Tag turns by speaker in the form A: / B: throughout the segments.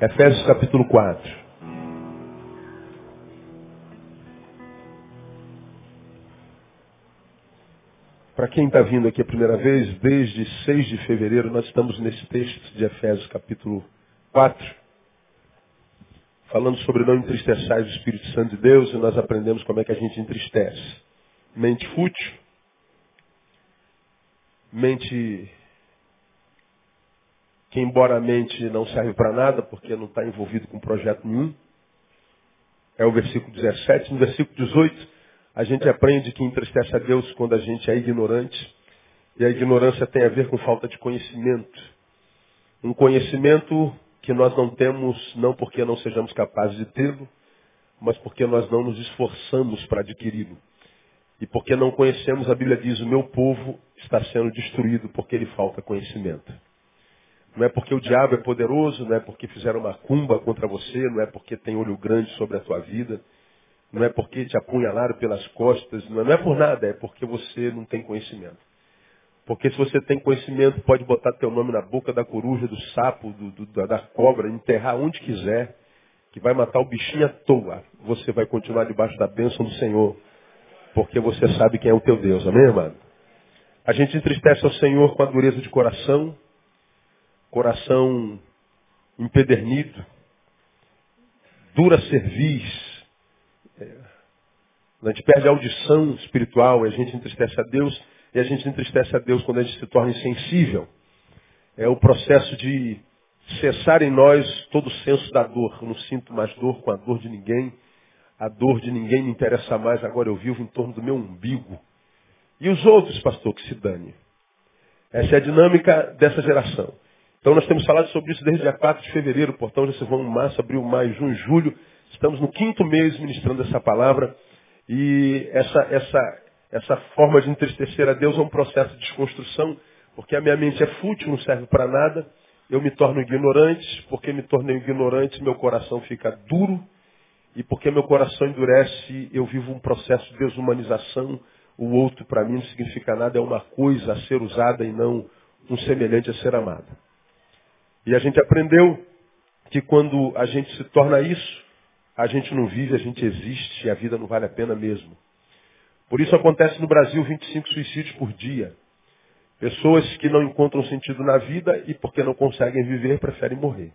A: Efésios capítulo 4. Para quem está vindo aqui a primeira vez, desde 6 de fevereiro nós estamos nesse texto de Efésios capítulo 4, falando sobre não entristeçais o Espírito Santo de Deus, e nós aprendemos como é que a gente entristece. Mente fútil, mente que embora a mente não serve para nada, porque não está envolvido com projeto nenhum, é o versículo 17. No versículo 18, a gente aprende que entristece a Deus quando a gente é ignorante. E a ignorância tem a ver com falta de conhecimento. Um conhecimento que nós não temos não porque não sejamos capazes de tê-lo, mas porque nós não nos esforçamos para adquiri-lo. E porque não conhecemos, a Bíblia diz, o meu povo está sendo destruído porque lhe falta conhecimento. Não é porque o diabo é poderoso, não é porque fizeram uma cumba contra você, não é porque tem olho grande sobre a tua vida, não é porque te apunhalaram pelas costas, não é por nada, é porque você não tem conhecimento. Porque se você tem conhecimento, pode botar teu nome na boca da coruja, do sapo, do, do, da cobra, enterrar onde quiser, que vai matar o bichinho à toa. Você vai continuar debaixo da bênção do Senhor, porque você sabe quem é o teu Deus, amém, irmão? A gente entristece ao Senhor com a dureza de coração, coração empedernido, dura cerviz, a gente perde a audição espiritual e a gente entristece a Deus. E a gente entristece a Deus quando a gente se torna insensível. É o processo de cessar em nós todo o senso da dor. Eu não sinto mais dor com a dor de ninguém. A dor de ninguém me interessa mais. Agora eu vivo em torno do meu umbigo. E os outros, pastor, que se dane. Essa é a dinâmica dessa geração. Então nós temos falado sobre isso desde dia 4 de fevereiro, portão já se vão março, abril, maio, junho, julho. Estamos no quinto mês ministrando essa palavra. E essa, essa, essa forma de entristecer a Deus é um processo de desconstrução, porque a minha mente é fútil, não serve para nada. Eu me torno ignorante, porque me tornei ignorante, meu coração fica duro. E porque meu coração endurece, eu vivo um processo de desumanização. O outro para mim não significa nada, é uma coisa a ser usada e não um semelhante a ser amado. E a gente aprendeu que quando a gente se torna isso, a gente não vive, a gente existe e a vida não vale a pena mesmo. Por isso acontece no Brasil 25 suicídios por dia. Pessoas que não encontram sentido na vida e porque não conseguem viver preferem morrer.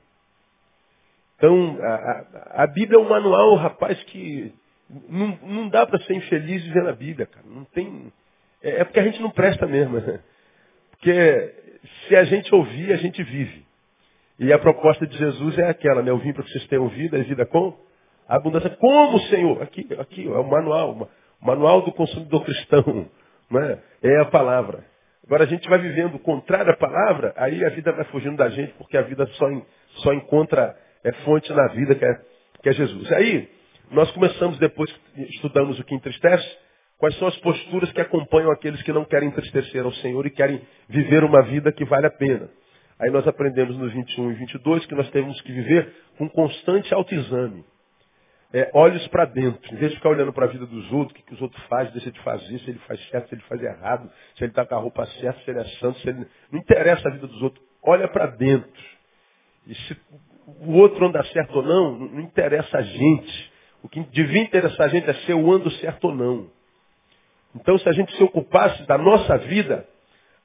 A: Então, a, a, a Bíblia é um manual, rapaz, que não, não dá para ser infeliz vivendo a Bíblia, cara. Não tem. É, é porque a gente não presta mesmo. Porque se a gente ouvir, a gente vive. E a proposta de Jesus é aquela, né? Eu vim para que vocês tenham vida e vida com abundância. Como, Senhor? Aqui, aqui é o manual, o manual do consumidor cristão. Não é? a palavra. Agora a gente vai vivendo contrário à palavra, aí a vida vai fugindo da gente, porque a vida só, só encontra é, fonte na vida, que é, que é Jesus. Aí, nós começamos, depois que estudamos o que entristece, quais são as posturas que acompanham aqueles que não querem entristecer ao Senhor e querem viver uma vida que vale a pena. Aí nós aprendemos no 21 e 22 que nós temos que viver com constante autoexame é, olhos para dentro. Em vez de ficar olhando para a vida dos outros, o que, que os outros fazem, deixa de fazer, se ele faz certo, se ele faz errado, se ele está com a roupa certa, se ele é santo, se ele... Não interessa a vida dos outros. Olha para dentro. E se o outro anda certo ou não, não interessa a gente. O que devia interessar a gente é se eu ando certo ou não. Então, se a gente se ocupasse da nossa vida,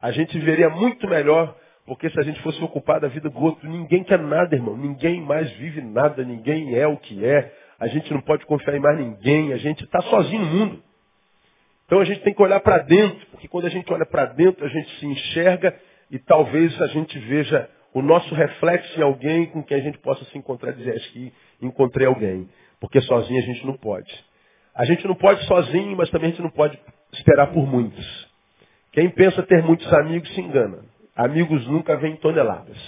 A: a gente viveria muito melhor, porque se a gente fosse ocupar da vida do outro, ninguém quer nada, irmão. Ninguém mais vive nada, ninguém é o que é a gente não pode confiar em mais ninguém, a gente está sozinho no mundo. Então a gente tem que olhar para dentro, porque quando a gente olha para dentro, a gente se enxerga e talvez a gente veja o nosso reflexo em alguém com quem a gente possa se encontrar e dizer, acho que encontrei alguém. Porque sozinho a gente não pode. A gente não pode sozinho, mas também a gente não pode esperar por muitos. Quem pensa ter muitos amigos se engana. Amigos nunca vêm toneladas.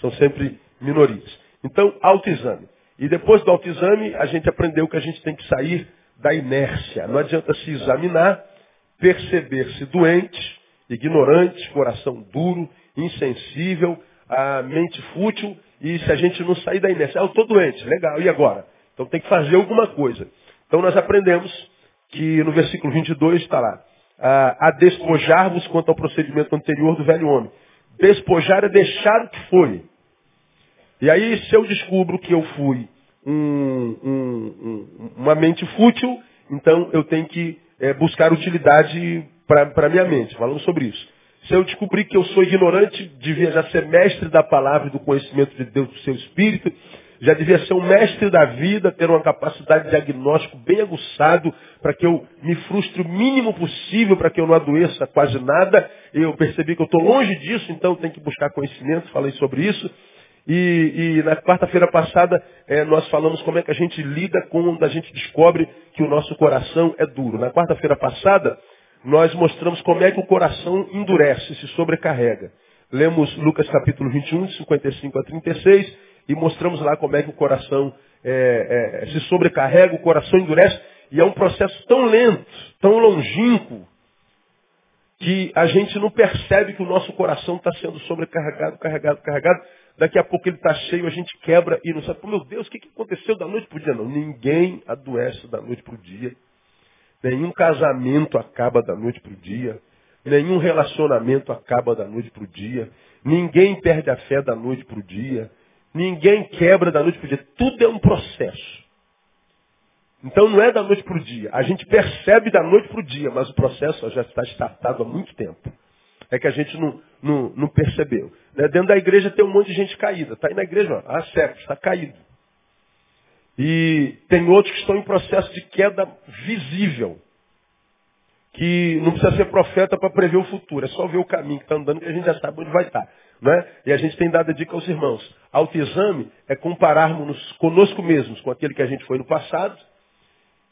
A: São sempre minorias. Então, autoexame. E depois do autoexame, a gente aprendeu que a gente tem que sair da inércia. Não adianta se examinar, perceber-se doente, ignorante, coração duro, insensível, a mente fútil, e se a gente não sair da inércia, ah, eu estou doente, legal, e agora? Então tem que fazer alguma coisa. Então nós aprendemos que no versículo 22 está lá, a despojar-vos quanto ao procedimento anterior do velho homem. Despojar é deixar o que foi. E aí, se eu descubro que eu fui um, um, um, uma mente fútil, então eu tenho que é, buscar utilidade para a minha mente. Falamos sobre isso. Se eu descobrir que eu sou ignorante, devia já ser mestre da palavra e do conhecimento de Deus, do seu Espírito, já devia ser um mestre da vida, ter uma capacidade de diagnóstico bem aguçado, para que eu me frustre o mínimo possível, para que eu não adoeça quase nada. Eu percebi que eu estou longe disso, então tenho que buscar conhecimento, falei sobre isso. E, e na quarta-feira passada é, nós falamos como é que a gente lida quando a gente descobre que o nosso coração é duro. Na quarta-feira passada nós mostramos como é que o coração endurece, se sobrecarrega. Lemos Lucas capítulo 21, de 55 a 36, e mostramos lá como é que o coração é, é, se sobrecarrega, o coração endurece, e é um processo tão lento, tão longínquo, que a gente não percebe que o nosso coração está sendo sobrecarregado, carregado, carregado. Daqui a pouco ele está cheio, a gente quebra e não sabe, meu Deus, o que, que aconteceu da noite para o dia? Não, ninguém adoece da noite para o dia. Nenhum casamento acaba da noite para o dia. Nenhum relacionamento acaba da noite para o dia. Ninguém perde a fé da noite para o dia. Ninguém quebra da noite para o dia. Tudo é um processo. Então não é da noite para o dia. A gente percebe da noite para o dia, mas o processo já está startado há muito tempo. É que a gente não, não, não percebeu. Né? Dentro da igreja tem um monte de gente caída. Está aí na igreja há séculos, está caído. E tem outros que estão em processo de queda visível. Que não precisa ser profeta para prever o futuro. É só ver o caminho que está andando que a gente já sabe onde vai estar. Né? E a gente tem dado a dica aos irmãos. Autoexame é compararmos conosco mesmos com aquele que a gente foi no passado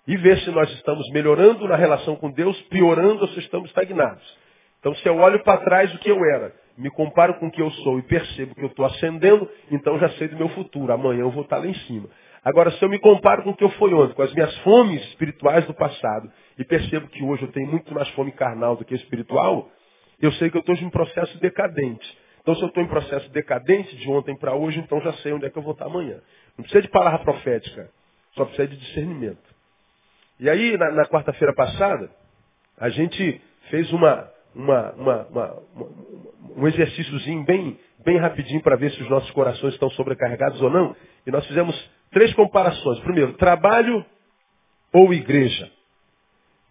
A: e ver se nós estamos melhorando na relação com Deus, piorando ou se estamos estagnados. Então, se eu olho para trás o que eu era, me comparo com o que eu sou e percebo que eu estou ascendendo, então já sei do meu futuro. Amanhã eu vou estar lá em cima. Agora, se eu me comparo com o que eu fui ontem, com as minhas fomes espirituais do passado, e percebo que hoje eu tenho muito mais fome carnal do que espiritual, eu sei que eu estou em um processo decadente. Então, se eu estou em processo decadente de ontem para hoje, então já sei onde é que eu vou estar amanhã. Não precisa de palavra profética, só precisa de discernimento. E aí, na, na quarta-feira passada, a gente fez uma, uma, uma, um exercíciozinho bem, bem rapidinho para ver se os nossos corações estão sobrecarregados ou não. E nós fizemos três comparações. Primeiro, trabalho ou igreja?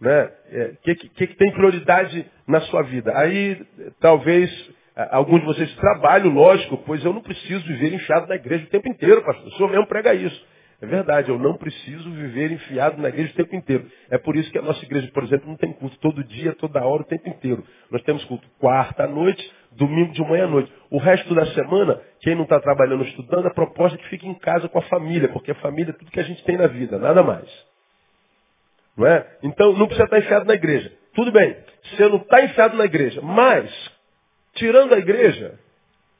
A: O né? é, que, que, que tem prioridade na sua vida? Aí, talvez, alguns de vocês, trabalho, lógico, pois eu não preciso viver enfiado na igreja o tempo inteiro, pastor. O senhor mesmo prega isso. É verdade, eu não preciso viver enfiado na igreja o tempo inteiro. É por isso que a nossa igreja, por exemplo, não tem culto todo dia, toda hora, o tempo inteiro. Nós temos culto quarta à noite, domingo de manhã à noite. O resto da semana, quem não está trabalhando ou estudando, a proposta é que fique em casa com a família, porque a família é tudo que a gente tem na vida, nada mais. Não é? Então não precisa estar enfiado na igreja. Tudo bem, você não está enfiado na igreja, mas, tirando a igreja,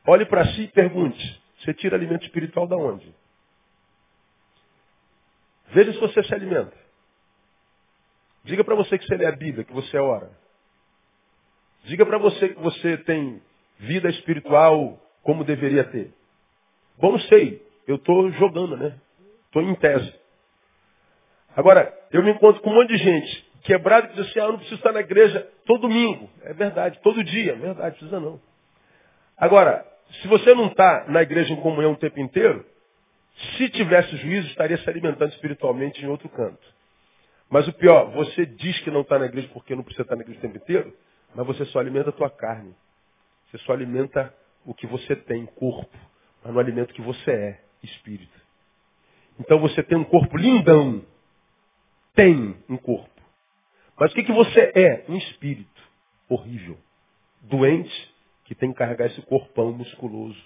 A: olhe para si e pergunte, você tira alimento espiritual da onde? Veja se você se alimenta. Diga para você que você lê a Bíblia, que você ora. Diga para você que você tem vida espiritual como deveria ter. Bom, não sei. Eu estou jogando, né? Estou em tese. Agora, eu me encontro com um monte de gente quebrado que diz assim, ah, eu não preciso estar na igreja todo domingo. É verdade, todo dia. É verdade, precisa não. Agora, se você não está na igreja em comunhão o tempo inteiro, se tivesse juízo, estaria se alimentando espiritualmente em outro canto. Mas o pior, você diz que não está na igreja porque não precisa estar na igreja o tempo inteiro, mas você só alimenta a tua carne. Você só alimenta o que você tem, corpo, mas não alimenta o que você é, espírito. Então você tem um corpo lindão. Tem um corpo. Mas o que, que você é? Um espírito horrível. Doente, que tem que carregar esse corpão musculoso.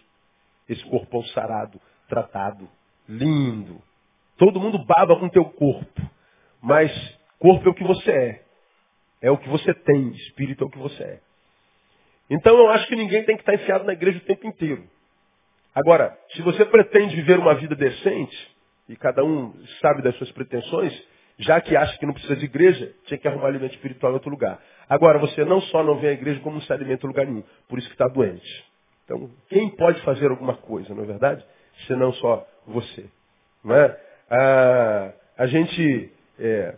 A: Esse corpão sarado, tratado lindo. Todo mundo baba com teu corpo. Mas corpo é o que você é. É o que você tem. Espírito é o que você é. Então eu acho que ninguém tem que estar enfiado na igreja o tempo inteiro. Agora, se você pretende viver uma vida decente, e cada um sabe das suas pretensões, já que acha que não precisa de igreja, tinha que arrumar alimento espiritual em outro lugar. Agora, você não só não vem à igreja como não se alimenta em lugar nenhum. Por isso que está doente. Então, quem pode fazer alguma coisa, não é verdade? senão só você. Não é? a, a gente é,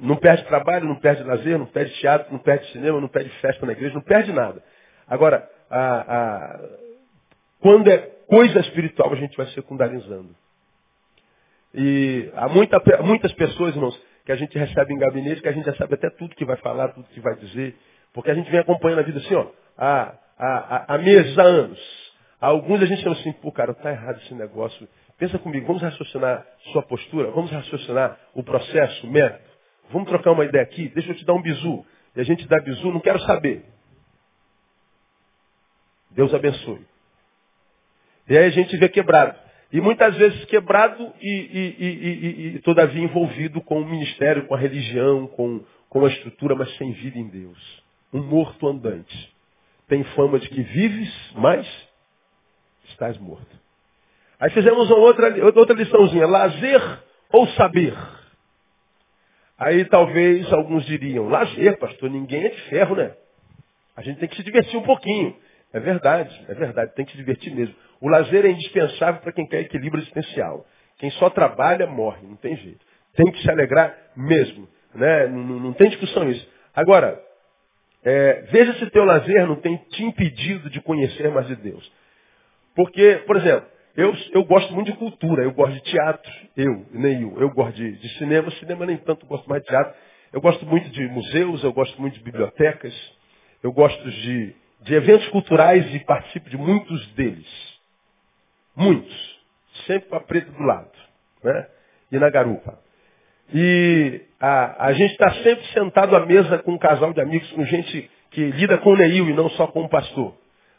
A: não perde trabalho, não perde lazer, não perde teatro, não perde cinema, não perde festa na igreja, não perde nada. Agora, quando, é, coisa espiritual a gente vai secundarizando. E há muita, muitas pessoas, irmãos, que a gente recebe em gabinete, que a gente já sabe até tudo que vai falar, tudo que vai dizer, porque a gente vem acompanhando a vida assim, ó, há, há, há meses, há anos. Alguns a gente chama assim, pô, cara, tá errado esse negócio. Pensa comigo, vamos raciocinar sua postura, vamos raciocinar o processo, o método. Vamos trocar uma ideia aqui, deixa eu te dar um bizu. E a gente dá bizu, não quero saber. Deus abençoe. E aí a gente vê quebrado. E muitas vezes quebrado e, e, e, e, todavia envolvido com o ministério, com a religião, com, com a estrutura, mas sem vida em Deus. Um morto andante. Tem fama de que vives, mas estás morto. Aí fizemos uma outra, outra liçãozinha, lazer ou saber. Aí talvez alguns diriam, lazer, pastor, ninguém é de ferro, né? A gente tem que se divertir um pouquinho. É verdade, é verdade, tem que se divertir mesmo. O lazer é indispensável para quem quer equilíbrio existencial. Quem só trabalha morre, não tem jeito. Tem que se alegrar mesmo. Né? Não, não tem discussão isso. Agora, é, veja se teu lazer não tem te impedido de conhecer mais de Deus. Porque, por exemplo, eu, eu gosto muito de cultura, eu gosto de teatro, eu, Neil, eu gosto de, de cinema, cinema nem tanto gosto mais de teatro. Eu gosto muito de museus, eu gosto muito de bibliotecas, eu gosto de de eventos culturais e participo de muitos deles. Muitos. Sempre com a preta do lado. Né? E na garupa. E a, a gente está sempre sentado à mesa com um casal de amigos, com gente que lida com o Neil e não só com o pastor.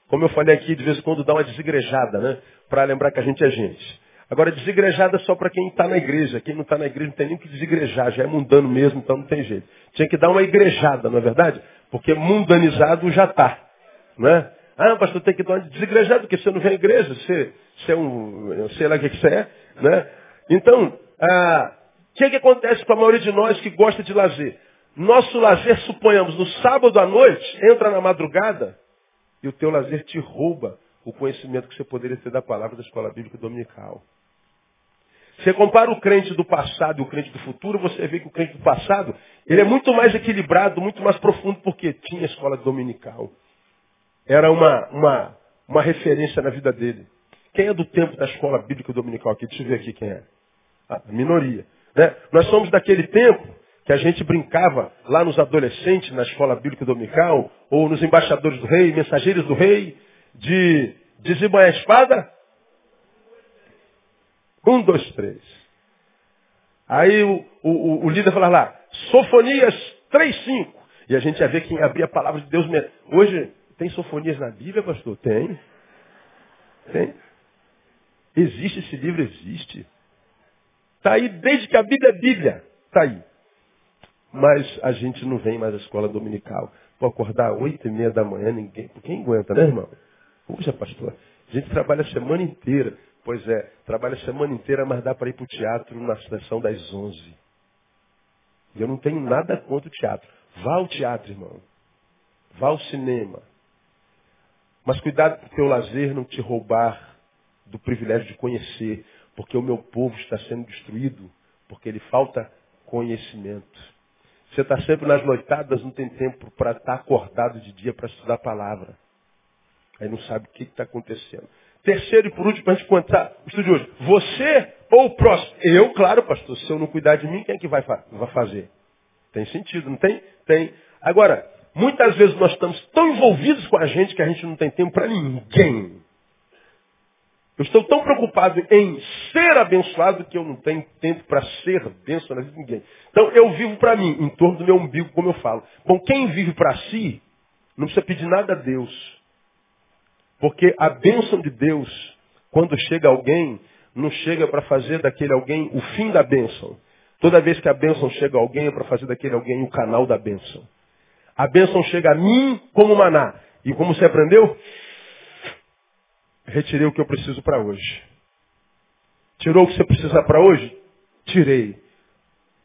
A: Como eu falei aqui, de vez em quando dá uma desigrejada, né? Para lembrar que a gente é gente. Agora, desigrejada só para quem está na igreja. Quem não está na igreja não tem nem que desigrejar, já é mundano mesmo, então não tem jeito. Tinha que dar uma igrejada, não é verdade? Porque mundanizado já está. Né? Ah, pastor, tem que dar uma desigrejada, porque você não vem à igreja, você, você é um, sei lá o que, você é. Né? Então, ah, o que, que acontece com a maioria de nós que gosta de lazer? Nosso lazer, suponhamos, no sábado à noite, entra na madrugada e o teu lazer te rouba o conhecimento que você poderia ter da palavra da escola bíblica dominical. Você compara o crente do passado e o crente do futuro, você vê que o crente do passado, ele é muito mais equilibrado, muito mais profundo, porque tinha escola dominical era uma, uma, uma referência na vida dele. Quem é do tempo da escola bíblica dominical aqui? Deixa eu ver aqui quem é. A minoria. Né? Nós somos daquele tempo que a gente brincava lá nos adolescentes, na escola bíblica dominical, ou nos embaixadores do rei, mensageiros do rei, de desembanhar a espada. Um, dois, três. Aí o, o, o líder falava lá, Sofonias 3, 5. E a gente ia ver quem abria a palavra de Deus. Hoje, tem sofonias na Bíblia, pastor? Tem. Tem. Existe esse livro? Existe. Está aí desde que a Bíblia é Bíblia. Está aí. Mas a gente não vem mais à escola dominical. Vou acordar oito e meia da manhã, ninguém. Quem aguenta, né, irmão? Puxa, pastor. A gente trabalha a semana inteira. Pois é, trabalha a semana inteira, mas dá para ir para o teatro na sessão das onze. E eu não tenho nada contra o teatro. Vá ao teatro, irmão. Vá ao cinema. Mas cuidado para o teu lazer não te roubar do privilégio de conhecer, porque o meu povo está sendo destruído, porque ele falta conhecimento. Você está sempre nas noitadas, não tem tempo para estar tá acordado de dia para estudar a palavra. Aí não sabe o que está acontecendo. Terceiro e por último, para a gente contar o estudo de hoje. Você ou o próximo? Eu, claro, pastor, se eu não cuidar de mim, quem é que vai, vai fazer? Tem sentido, não tem? Tem. Agora, Muitas vezes nós estamos tão envolvidos com a gente que a gente não tem tempo para ninguém. Eu estou tão preocupado em ser abençoado que eu não tenho tempo para ser bênção na vida de ninguém. Então eu vivo para mim, em torno do meu umbigo, como eu falo. Bom, quem vive para si, não precisa pedir nada a Deus. Porque a bênção de Deus, quando chega alguém, não chega para fazer daquele alguém o fim da bênção. Toda vez que a bênção chega a alguém, é para fazer daquele alguém o canal da bênção. A bênção chega a mim como maná. E como você aprendeu? Retirei o que eu preciso para hoje. Tirou o que você precisa para hoje? Tirei.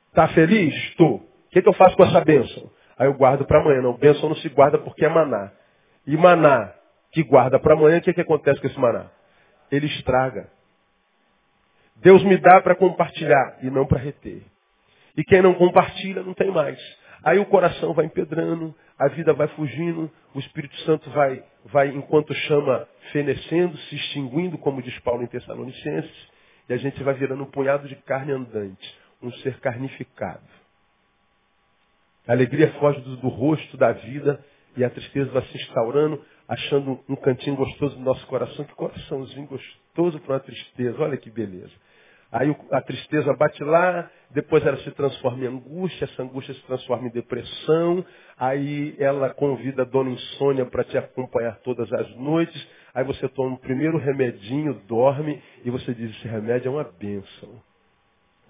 A: Está feliz? Estou. O que, que eu faço com essa bênção? Aí eu guardo para amanhã. Não, bênção não se guarda porque é maná. E maná que guarda para amanhã, o que, que acontece com esse maná? Ele estraga. Deus me dá para compartilhar e não para reter. E quem não compartilha não tem mais. Aí o coração vai empedrando, a vida vai fugindo, o Espírito Santo vai, vai enquanto chama, fenecendo, se extinguindo, como diz Paulo em Tessalonicenses, e a gente vai virando um punhado de carne andante, um ser carnificado. A alegria foge do, do rosto da vida e a tristeza vai se instaurando, achando um cantinho gostoso no nosso coração. Que coraçãozinho gostoso para uma tristeza. Olha que beleza. Aí a tristeza bate lá, depois ela se transforma em angústia, essa angústia se transforma em depressão, aí ela convida a dona insônia para te acompanhar todas as noites, aí você toma o primeiro remedinho, dorme, e você diz, esse remédio é uma bênção.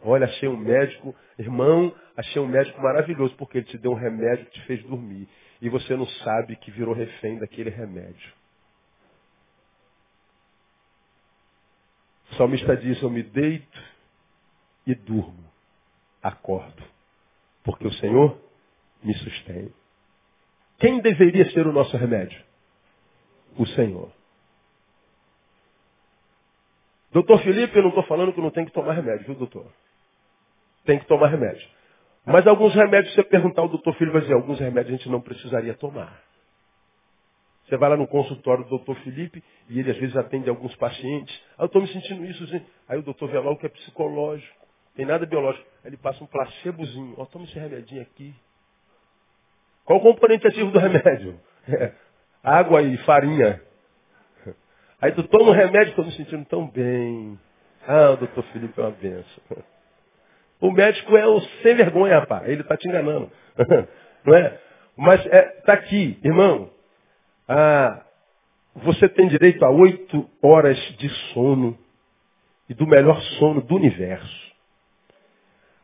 A: Olha, achei um médico, irmão, achei um médico maravilhoso, porque ele te deu um remédio que te fez dormir. E você não sabe que virou refém daquele remédio. O salmista diz, eu me deito e durmo, acordo, porque o Senhor me sustém. Quem deveria ser o nosso remédio? O Senhor. Doutor Felipe, eu não estou falando que não tem que tomar remédio, viu, doutor? Tem que tomar remédio. Mas alguns remédios, se você perguntar ao doutor Felipe, vai dizer, alguns remédios a gente não precisaria tomar. Você vai lá no consultório do doutor Felipe e ele às vezes atende alguns pacientes. Ah, eu estou me sentindo isso. Assim. Aí o doutor vê logo que é psicológico. Tem nada biológico. Aí ele passa um placebozinho. Ó, oh, toma esse remedinho aqui. Qual o componente ativo do remédio? É, água e farinha. Aí tu toma um remédio, estou me sentindo tão bem. Ah, o doutor Felipe é uma benção. O médico é o sem vergonha, rapaz. Ele está te enganando. Não é? Mas está é, tá aqui, irmão. Ah, você tem direito a oito horas de sono e do melhor sono do universo.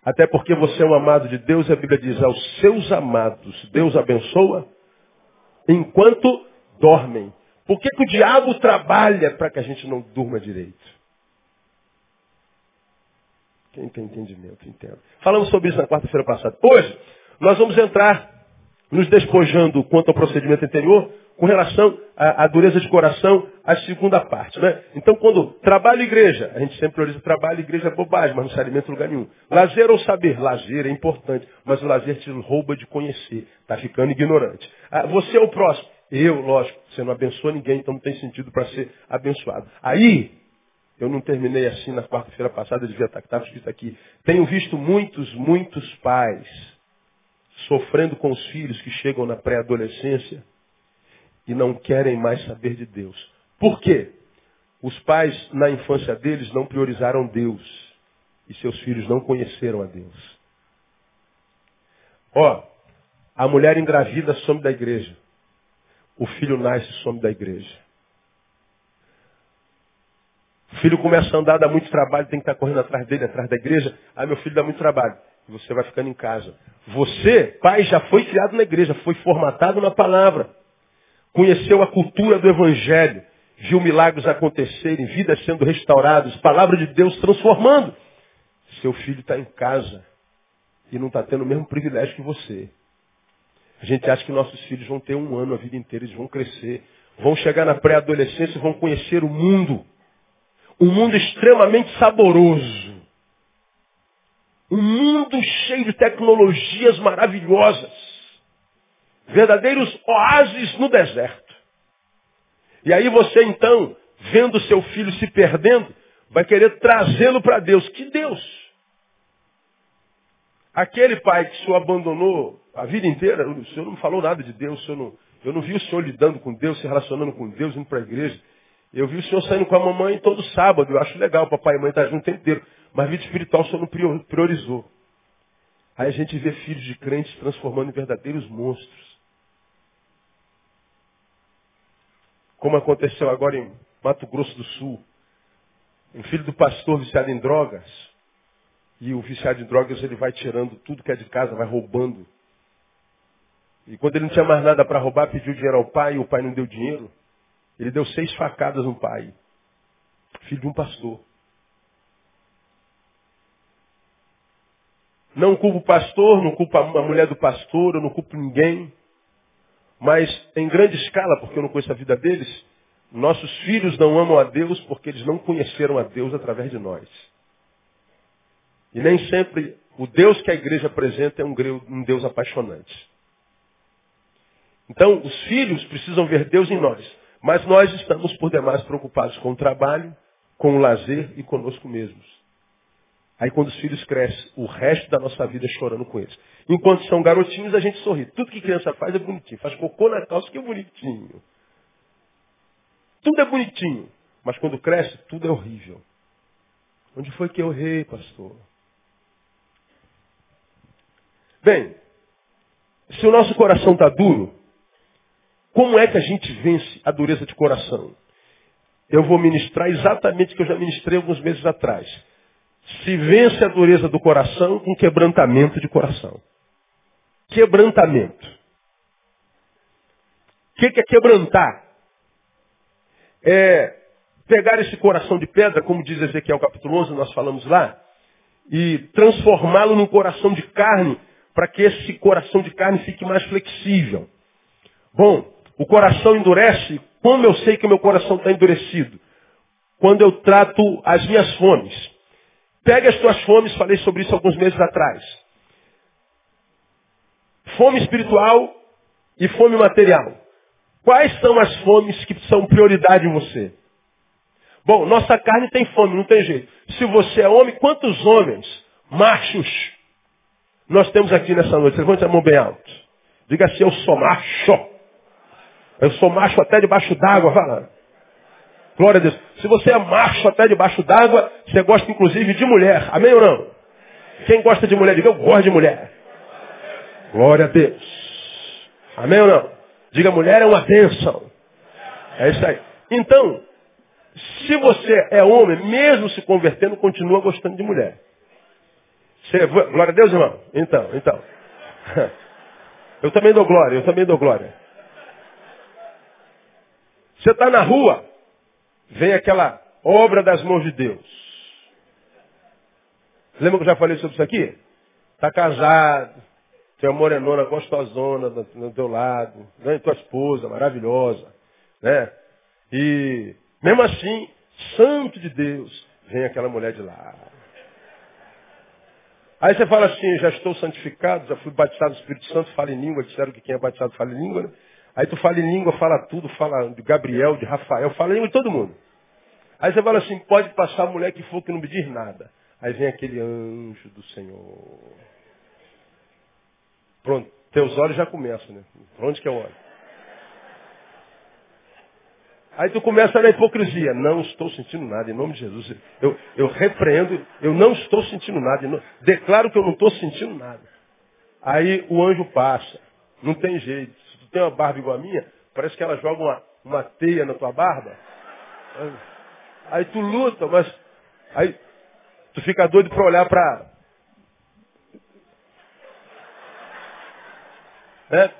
A: Até porque você é um amado de Deus, a Bíblia diz, aos seus amados, Deus abençoa enquanto dormem. Por que, que o diabo trabalha para que a gente não durma direito? Quem tem entendimento, entenda. Falamos sobre isso na quarta-feira passada. Hoje, nós vamos entrar nos despojando quanto ao procedimento anterior, com relação à, à, dureza de coração, a segunda parte. Né? Então, quando trabalho e igreja, a gente sempre prioriza trabalho e igreja é bobagem, mas não se alimenta em lugar nenhum. Lazer ou saber? Lazer é importante, mas o lazer te rouba de conhecer. Está ficando ignorante. Ah, você é o próximo. Eu, lógico, você não abençoa ninguém, então não tem sentido para ser abençoado. Aí, eu não terminei assim na quarta-feira passada, devia estar, estava escrito aqui. Tenho visto muitos, muitos pais sofrendo com os filhos que chegam na pré-adolescência e não querem mais saber de Deus. Por quê? Os pais, na infância deles, não priorizaram Deus. E seus filhos não conheceram a Deus. Ó, a mulher engravida some da igreja. O filho nasce some da igreja. O filho começa a andar, dá muito trabalho, tem que estar correndo atrás dele, atrás da igreja. Aí meu filho dá muito trabalho. E você vai ficando em casa. Você, pai, já foi criado na igreja, foi formatado na palavra conheceu a cultura do Evangelho, viu milagres acontecerem, vidas sendo restauradas, palavra de Deus transformando. Seu filho está em casa e não está tendo o mesmo privilégio que você. A gente acha que nossos filhos vão ter um ano a vida inteira, eles vão crescer, vão chegar na pré-adolescência e vão conhecer o mundo. Um mundo extremamente saboroso. Um mundo cheio de tecnologias maravilhosas verdadeiros oásis no deserto. E aí você então, vendo seu filho se perdendo, vai querer trazê-lo para Deus. Que Deus? Aquele pai que o senhor abandonou a vida inteira, o senhor não falou nada de Deus, não, eu não vi o senhor lidando com Deus, se relacionando com Deus, indo para a igreja. Eu vi o senhor saindo com a mamãe todo sábado, eu acho legal, papai e mãe estar tá junto o tempo inteiro. Mas vida espiritual o senhor não priorizou. Aí a gente vê filhos de crentes transformando em verdadeiros monstros. Como aconteceu agora em Mato Grosso do Sul. Um filho do pastor viciado em drogas. E o viciado em drogas ele vai tirando tudo que é de casa, vai roubando. E quando ele não tinha mais nada para roubar, pediu dinheiro ao pai e o pai não deu dinheiro. Ele deu seis facadas no pai. Filho de um pastor. Não culpo o pastor, não culpo a mulher do pastor, eu não culpo ninguém. Mas em grande escala, porque eu não conheço a vida deles, nossos filhos não amam a Deus porque eles não conheceram a Deus através de nós. E nem sempre O Deus que a igreja apresenta é um Deus apaixonante. Então, os filhos precisam ver Deus em nós. Mas nós estamos, por demais, preocupados com o trabalho, com o lazer e conosco mesmos. Aí quando os filhos crescem, o resto da nossa vida é chorando com eles. Enquanto são garotinhos, a gente sorri. Tudo que criança faz é bonitinho. Faz cocô na calça, que é bonitinho. Tudo é bonitinho. Mas quando cresce, tudo é horrível. Onde foi que eu errei, pastor? Bem, se o nosso coração está duro, como é que a gente vence a dureza de coração? Eu vou ministrar exatamente o que eu já ministrei alguns meses atrás. Se vence a dureza do coração com quebrantamento de coração. Quebrantamento. O que, que é quebrantar? É pegar esse coração de pedra, como diz Ezequiel capítulo 11, nós falamos lá, e transformá-lo num coração de carne, para que esse coração de carne fique mais flexível. Bom, o coração endurece. Como eu sei que o meu coração está endurecido? Quando eu trato as minhas fomes. Pega as tuas fomes, falei sobre isso alguns meses atrás. Fome espiritual e fome material. Quais são as fomes que são prioridade em você? Bom, nossa carne tem fome, não tem jeito. Se você é homem, quantos homens, machos, nós temos aqui nessa noite? Levante a mão bem alto. Diga assim, eu sou macho. Eu sou macho até debaixo d'água, fala. Glória a Deus. Se você é macho até debaixo d'água, você gosta inclusive de mulher. Amém ou não? Quem gosta de mulher, diga eu gosto de mulher. Glória a Deus. Amém ou não? Diga mulher é uma bênção. É isso aí. Então, se você é homem, mesmo se convertendo, continua gostando de mulher. Você, glória a Deus, irmão? Então, então. Eu também dou glória, eu também dou glória. Você está na rua, vem aquela obra das mãos de Deus. Lembra que eu já falei sobre isso aqui? Está casado, tem uma morenona gostosona do teu lado, né? tua esposa maravilhosa, né? E mesmo assim, santo de Deus, vem aquela mulher de lá. Aí você fala assim, já estou santificado, já fui batizado no Espírito Santo, fala em língua, disseram que quem é batizado fala em língua, né? Aí tu fala em língua, fala tudo, fala de Gabriel, de Rafael, fala em língua de todo mundo. Aí você fala assim, pode passar a mulher que for que não me diz nada. Aí vem aquele anjo do Senhor. Pronto, teus olhos já começam, né? Pra onde que eu olho? Aí tu começa na hipocrisia. Não estou sentindo nada, em nome de Jesus. Eu, eu repreendo, eu não estou sentindo nada. Declaro que eu não estou sentindo nada. Aí o anjo passa. Não tem jeito tem uma barba igual a minha, parece que ela joga uma, uma teia na tua barba. Aí tu luta, mas aí tu fica doido para olhar para. É,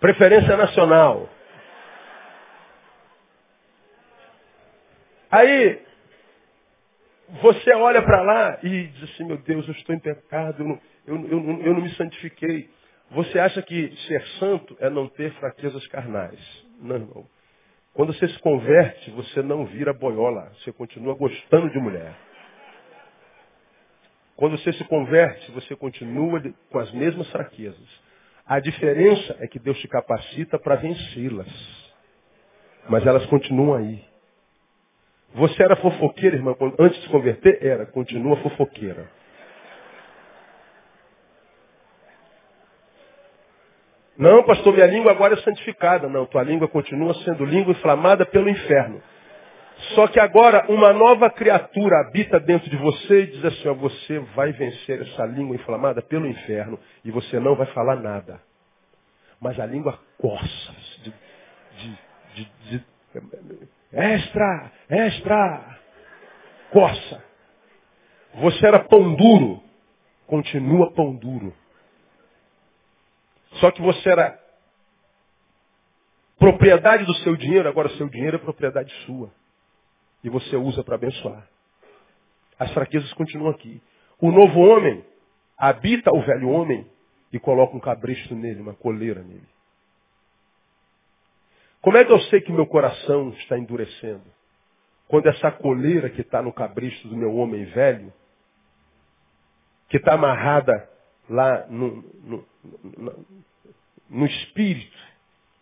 A: preferência nacional. Aí você olha para lá e diz assim, meu Deus, eu estou em pecado, eu não, eu, eu, eu não me santifiquei. Você acha que ser santo é não ter fraquezas carnais? Não, irmão. Quando você se converte, você não vira boiola. Você continua gostando de mulher. Quando você se converte, você continua com as mesmas fraquezas. A diferença é que Deus te capacita para vencê-las. Mas elas continuam aí. Você era fofoqueira, irmão, antes de se converter? Era. Continua fofoqueira. Não, pastor, minha língua agora é santificada. Não, tua língua continua sendo língua inflamada pelo inferno. Só que agora uma nova criatura habita dentro de você e diz assim, ó, você vai vencer essa língua inflamada pelo inferno e você não vai falar nada. Mas a língua coça. De, de, de, extra, extra, coça. Você era pão duro, continua pão duro. Só que você era propriedade do seu dinheiro, agora o seu dinheiro é propriedade sua. E você usa para abençoar. As fraquezas continuam aqui. O novo homem habita o velho homem e coloca um cabresto nele, uma coleira nele. Como é que eu sei que meu coração está endurecendo? Quando essa coleira que está no cabresto do meu homem velho que está amarrada lá no, no, no, no espírito,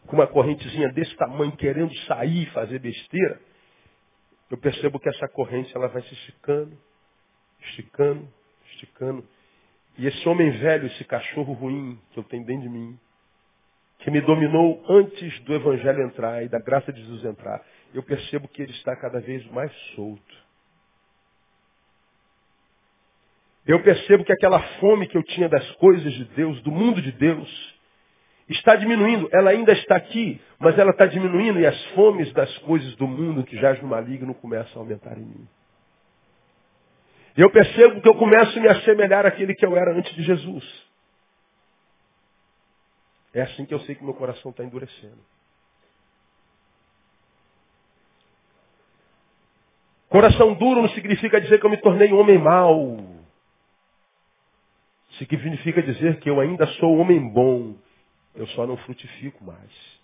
A: com uma correntezinha desse tamanho, querendo sair e fazer besteira, eu percebo que essa corrente ela vai se esticando, esticando, esticando. E esse homem velho, esse cachorro ruim que eu tenho dentro de mim, que me dominou antes do Evangelho entrar e da graça de Jesus entrar, eu percebo que ele está cada vez mais solto. Eu percebo que aquela fome que eu tinha das coisas de Deus, do mundo de Deus, está diminuindo. Ela ainda está aqui, mas ela está diminuindo e as fomes das coisas do mundo que jaz no maligno começam a aumentar em mim. Eu percebo que eu começo a me assemelhar àquele que eu era antes de Jesus. É assim que eu sei que meu coração está endurecendo. Coração duro não significa dizer que eu me tornei um homem mau. Significa dizer que eu ainda sou homem bom. Eu só não frutifico mais.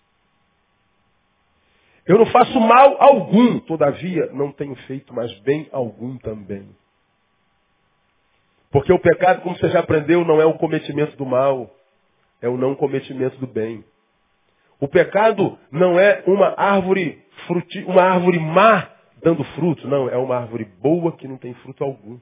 A: Eu não faço mal algum, todavia não tenho feito mais bem algum também. Porque o pecado, como você já aprendeu, não é o cometimento do mal, é o não cometimento do bem. O pecado não é uma árvore fruti, uma árvore má dando fruto, não, é uma árvore boa que não tem fruto algum.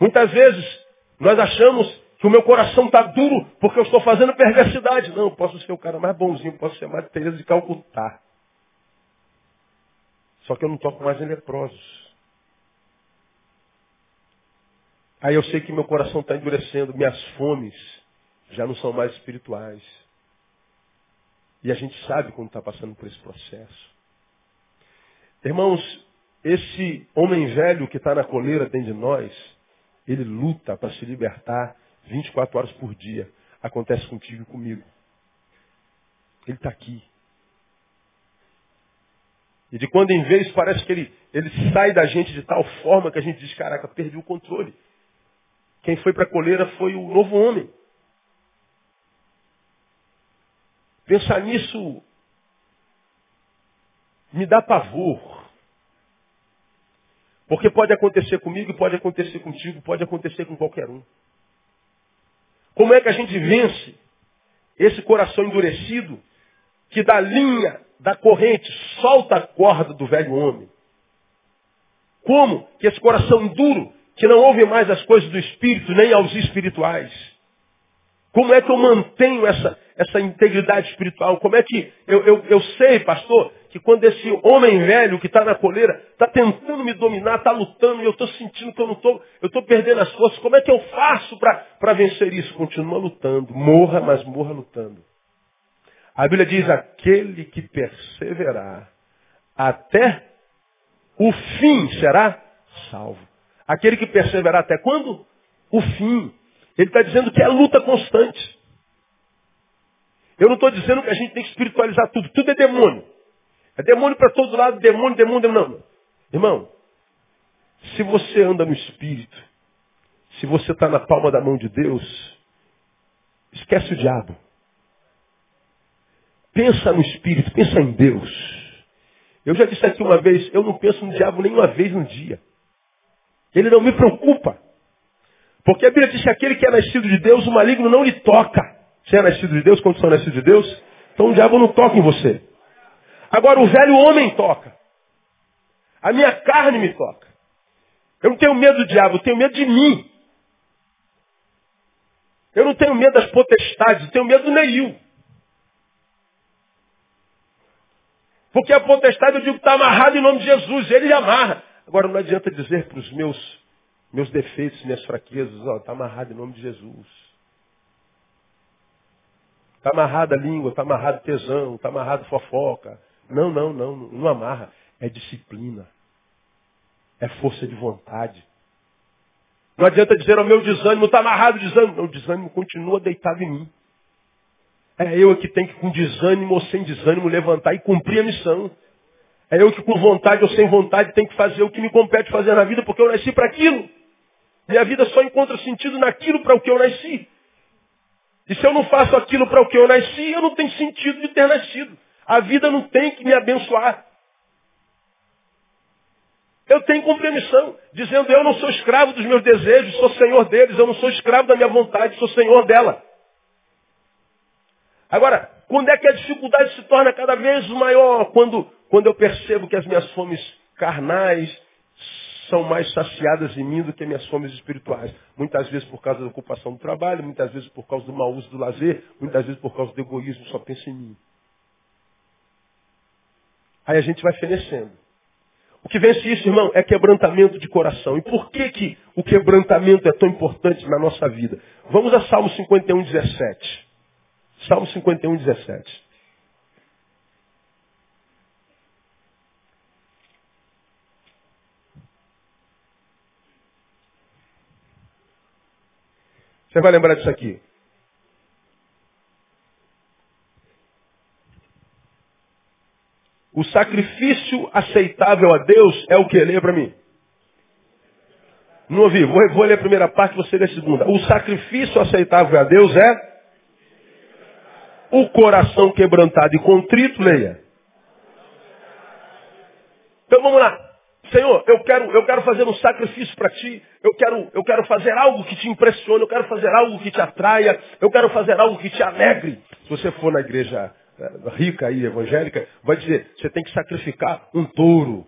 A: Muitas vezes nós achamos que o meu coração está duro porque eu estou fazendo perversidade. Não, posso ser o cara mais bonzinho, posso ser mais Teresa de Calcutá. Só que eu não toco mais em leprosos. Aí eu sei que meu coração está endurecendo, minhas fomes já não são mais espirituais. E a gente sabe quando está passando por esse processo. Irmãos, esse homem velho que está na coleira dentro de nós, ele luta para se libertar 24 horas por dia. Acontece contigo e comigo. Ele está aqui. E de quando em vez parece que ele, ele sai da gente de tal forma que a gente diz, caraca, perdi o controle. Quem foi para a coleira foi o novo homem. Pensar nisso me dá pavor. Porque pode acontecer comigo, pode acontecer contigo, pode acontecer com qualquer um. Como é que a gente vence esse coração endurecido que da linha, da corrente, solta a corda do velho homem? Como que esse coração duro que não ouve mais as coisas do Espírito, nem aos espirituais. Como é que eu mantenho essa, essa integridade espiritual? Como é que eu, eu, eu sei, pastor, que quando esse homem velho que está na coleira está tentando me dominar, está lutando, e eu estou sentindo que eu não estou, eu estou perdendo as forças, como é que eu faço para vencer isso? Continua lutando, morra, mas morra lutando. A Bíblia diz, aquele que perseverar até o fim será salvo. Aquele que perseverar até quando? O fim. Ele está dizendo que é luta constante. Eu não estou dizendo que a gente tem que espiritualizar tudo. Tudo é demônio. É demônio para todo lado, demônio, demônio, demônio. Não. Irmão, se você anda no Espírito, se você está na palma da mão de Deus, esquece o diabo. Pensa no Espírito, pensa em Deus. Eu já disse aqui uma vez, eu não penso no diabo nem uma vez no dia. Ele não me preocupa. Porque a Bíblia diz que aquele que é nascido de Deus, o maligno não lhe toca. Você é nascido de Deus, quando são nascidos de Deus, então o diabo não toca em você. Agora o velho homem toca. A minha carne me toca. Eu não tenho medo do diabo, eu tenho medo de mim. Eu não tenho medo das potestades, eu tenho medo do Neil. Porque a potestade eu digo está amarrado em nome de Jesus, ele amarra. Agora não adianta dizer para os meus, meus defeitos, minhas fraquezas, está amarrado em nome de Jesus. Está amarrada a língua, está amarrado tesão, está amarrado fofoca. Não, não, não, não amarra. É disciplina. É força de vontade. Não adianta dizer ao meu desânimo, está amarrado o desânimo. Não, o desânimo continua deitado em mim. É eu que tenho que, com desânimo ou sem desânimo, levantar e cumprir a missão. É eu que com vontade ou sem vontade tenho que fazer o que me compete fazer na vida, porque eu nasci para aquilo. Minha vida só encontra sentido naquilo para o que eu nasci. E se eu não faço aquilo para o que eu nasci, eu não tenho sentido de ter nascido. A vida não tem que me abençoar. Eu tenho compreensão, dizendo eu não sou escravo dos meus desejos, sou senhor deles, eu não sou escravo da minha vontade, sou senhor dela. Agora, quando é que a dificuldade se torna cada vez maior? Quando, quando eu percebo que as minhas fomes carnais são mais saciadas em mim do que minhas fomes espirituais. Muitas vezes por causa da ocupação do trabalho, muitas vezes por causa do mau uso do lazer, muitas vezes por causa do egoísmo, só penso em mim. Aí a gente vai fenecendo. O que vence isso, irmão, é quebrantamento de coração. E por que, que o quebrantamento é tão importante na nossa vida? Vamos a Salmo 51, 17. Salmo 51, 17. Você vai lembrar disso aqui. O sacrifício aceitável a Deus é o que? Leia para mim. Não ouvi. Vou, vou ler a primeira parte, você lê a segunda. O sacrifício aceitável a Deus é o coração quebrantado e contrito, leia. Então vamos lá. Senhor, eu quero, eu quero fazer um sacrifício para ti. Eu quero, eu quero fazer algo que te impressione. Eu quero fazer algo que te atraia. Eu quero fazer algo que te alegre. Se você for na igreja rica e evangélica, vai dizer, você tem que sacrificar um touro.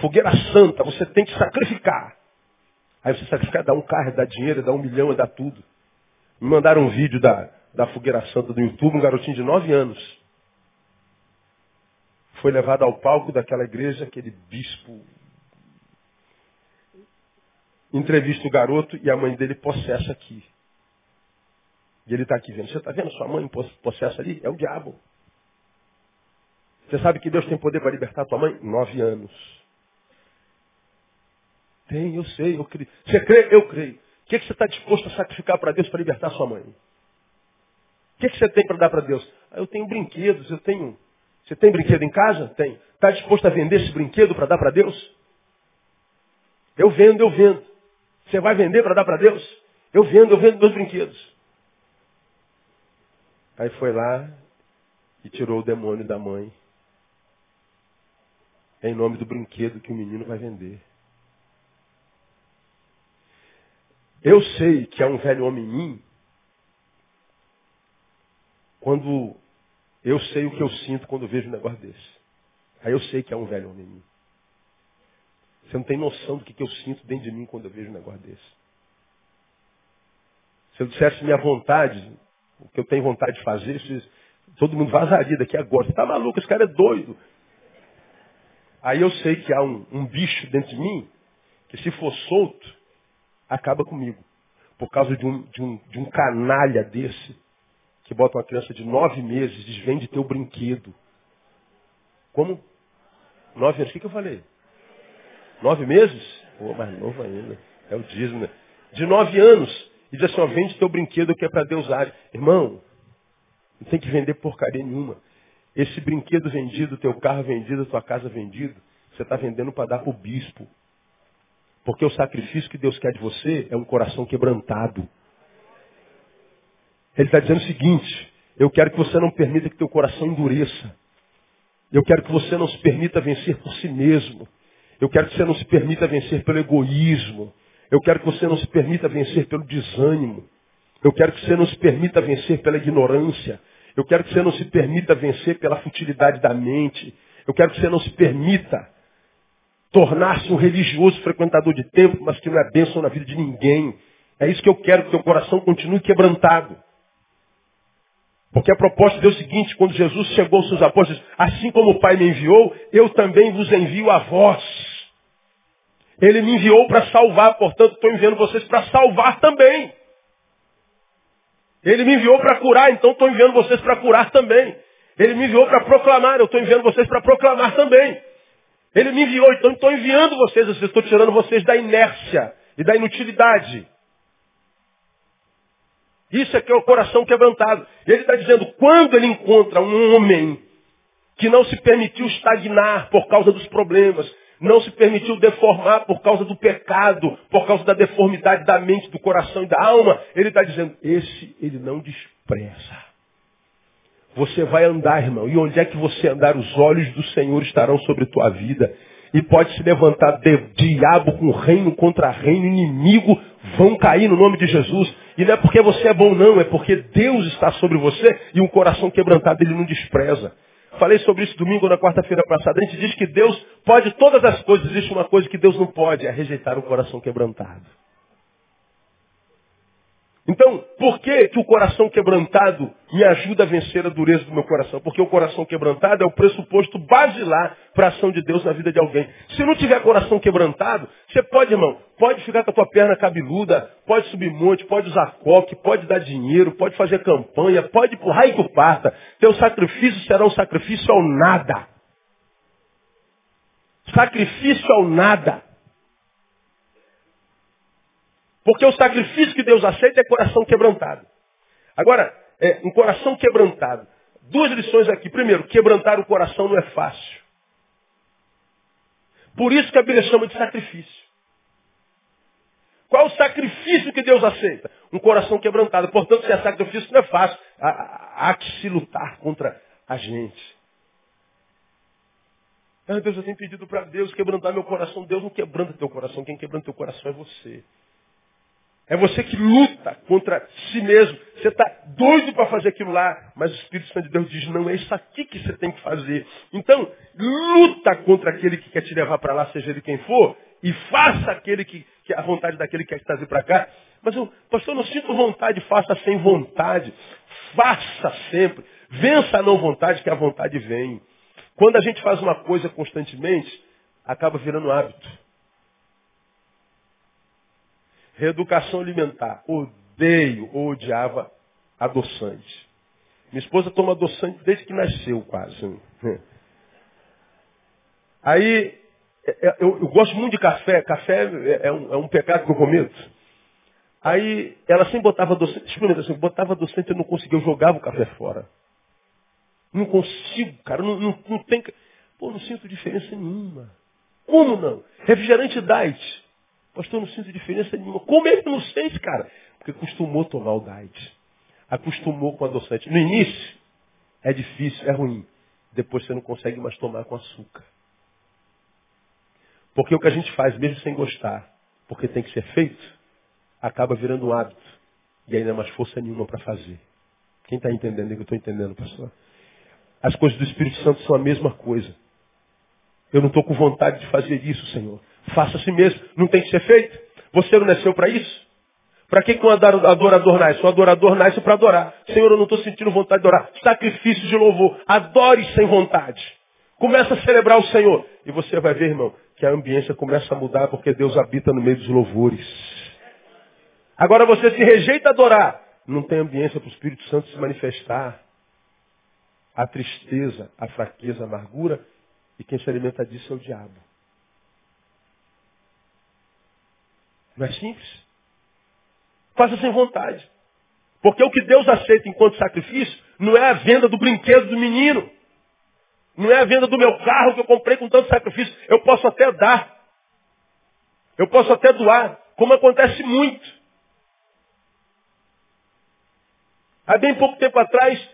A: Fogueira santa, você tem que sacrificar. Aí você sacrifica, dá um carro, dá dinheiro, dá um milhão, dá tudo. Me mandaram um vídeo da, da Fogueira Santa do YouTube, um garotinho de nove anos. Foi levado ao palco daquela igreja, aquele bispo. Entrevista o garoto e a mãe dele possessa aqui. E ele está aqui vendo. Você está vendo sua mãe possessa ali? É o diabo. Você sabe que Deus tem poder para libertar tua mãe? Nove anos. Tem, eu sei, eu creio. Você crê? Eu creio. O que, que você está disposto a sacrificar para Deus para libertar sua mãe? O que, que você tem para dar para Deus? Ah, eu tenho brinquedos, eu tenho. Você tem brinquedo em casa? Tem. Está disposto a vender esse brinquedo para dar para Deus? Eu vendo, eu vendo. Você vai vender para dar para Deus? Eu vendo, eu vendo meus brinquedos. Aí foi lá e tirou o demônio da mãe. É em nome do brinquedo que o menino vai vender. Eu sei que é um velho homem em mim quando eu sei o que eu sinto quando vejo um negócio desse. Aí eu sei que é um velho homem em mim. Você não tem noção do que, que eu sinto dentro de mim quando eu vejo um negócio desse. Se eu dissesse minha vontade, o que eu tenho vontade de fazer, todo mundo vazaria daqui agora. Você está maluco, esse cara é doido. Aí eu sei que há um, um bicho dentro de mim que se for solto, acaba comigo. Por causa de um, de um, de um canalha desse, que bota uma criança de nove meses, diz, vem de teu brinquedo. Como? Nove anos. O que, que eu falei? Nove meses? Pô, mais novo ainda. É o dízimo, né? De nove anos. E diz assim, ó, vende teu brinquedo que é para Deus usar. Irmão, não tem que vender porcaria nenhuma. Esse brinquedo vendido, teu carro vendido, tua casa vendida, você está vendendo para dar para o bispo. Porque o sacrifício que Deus quer de você é um coração quebrantado. Ele está dizendo o seguinte, eu quero que você não permita que teu coração endureça. Eu quero que você não se permita vencer por si mesmo. Eu quero que você não se permita vencer pelo egoísmo. Eu quero que você não se permita vencer pelo desânimo. Eu quero que você não se permita vencer pela ignorância. Eu quero que você não se permita vencer pela futilidade da mente. Eu quero que você não se permita tornar-se um religioso frequentador de templo, mas que não é bênção na vida de ninguém. É isso que eu quero, que teu coração continue quebrantado. Porque a proposta deu o seguinte, quando Jesus chegou aos seus apóstolos, assim como o Pai me enviou, eu também vos envio a vós. Ele me enviou para salvar, portanto estou enviando vocês para salvar também. Ele me enviou para curar, então estou enviando vocês para curar também. Ele me enviou para proclamar, eu estou enviando vocês para proclamar também. Ele me enviou, então estou enviando vocês, estou tirando vocês da inércia e da inutilidade. Isso é que é o coração quebrantado. Ele está dizendo, quando ele encontra um homem que não se permitiu estagnar por causa dos problemas, não se permitiu deformar por causa do pecado, por causa da deformidade da mente, do coração e da alma, ele está dizendo, esse ele não despreza. você vai andar, irmão. E onde é que você andar, os olhos do Senhor estarão sobre tua vida. E pode se levantar de, diabo com reino contra reino, inimigo, vão cair no nome de Jesus. E não é porque você é bom, não, é porque Deus está sobre você e um coração quebrantado ele não despreza. Falei sobre isso domingo na quarta-feira passada. A gente diz que Deus pode todas as coisas. Existe uma coisa que Deus não pode, é rejeitar o coração quebrantado. Então, por que, que o coração quebrantado me ajuda a vencer a dureza do meu coração? Porque o coração quebrantado é o pressuposto basilar para a ação de Deus na vida de alguém. Se não tiver coração quebrantado, você pode, irmão, pode ficar com a tua perna cabeluda, pode subir monte, pode usar coque, pode dar dinheiro, pode fazer campanha, pode empurrar e que parta. Teu sacrifício será um sacrifício ao nada. Sacrifício ao nada. Porque o sacrifício que Deus aceita é coração quebrantado. Agora, é, um coração quebrantado. Duas lições aqui. Primeiro, quebrantar o coração não é fácil. Por isso que a Bíblia chama de sacrifício. Qual o sacrifício que Deus aceita? Um coração quebrantado. Portanto, se é sacrifício, não é fácil. Há, há que se lutar contra a gente. Ah, Deus, eu tenho pedido para Deus quebrantar meu coração. Deus não quebranta teu coração. Quem quebranta teu coração é você. É você que luta contra si mesmo. Você está doido para fazer aquilo lá, mas o Espírito Santo de Deus diz, não é isso aqui que você tem que fazer. Então, luta contra aquele que quer te levar para lá, seja ele quem for, e faça aquele que, que a vontade daquele que quer te trazer para cá. Mas eu, pastor, não sinto vontade, faça sem vontade. Faça sempre. Vença a não vontade, que a vontade vem. Quando a gente faz uma coisa constantemente, acaba virando hábito. Reeducação alimentar. Odeio ou odiava adoçante. Minha esposa toma adoçante desde que nasceu, quase. Aí, é, é, eu, eu gosto muito de café. Café é, é um, é um, pecado que eu cometo. Aí, ela sempre botava adoçante. Experimenta assim, botava adoçante, eu não conseguia, eu jogava o café fora. Não consigo, cara, não, não, não tem... Pô, não sinto diferença nenhuma. Como não? Refrigerante diet. Pastor, não sinto diferença nenhuma. Como é que não sente, cara? Porque acostumou a tomar o diet. Acostumou com adoçante. No início, é difícil, é ruim. Depois você não consegue mais tomar com açúcar. Porque o que a gente faz, mesmo sem gostar, porque tem que ser feito, acaba virando um hábito. E não é mais força nenhuma para fazer. Quem está entendendo o que eu estou entendendo, pastor? As coisas do Espírito Santo são a mesma coisa. Eu não estou com vontade de fazer isso, Senhor. Faça a si mesmo. Não tem que ser feito. Você não nasceu para isso? Para que, que um adorador nasce? Um adorador nasce para adorar. Senhor, eu não estou sentindo vontade de orar. Sacrifício de louvor. Adore sem vontade. Começa a celebrar o Senhor. E você vai ver, irmão, que a ambiência começa a mudar porque Deus habita no meio dos louvores. Agora você se rejeita a adorar. Não tem ambiência para o Espírito Santo se manifestar. A tristeza, a fraqueza, a amargura. E quem se alimenta disso é o diabo. Não é simples? Faça sem vontade. Porque o que Deus aceita enquanto sacrifício não é a venda do brinquedo do menino. Não é a venda do meu carro que eu comprei com tanto sacrifício. Eu posso até dar. Eu posso até doar. Como acontece muito. Há bem pouco tempo atrás,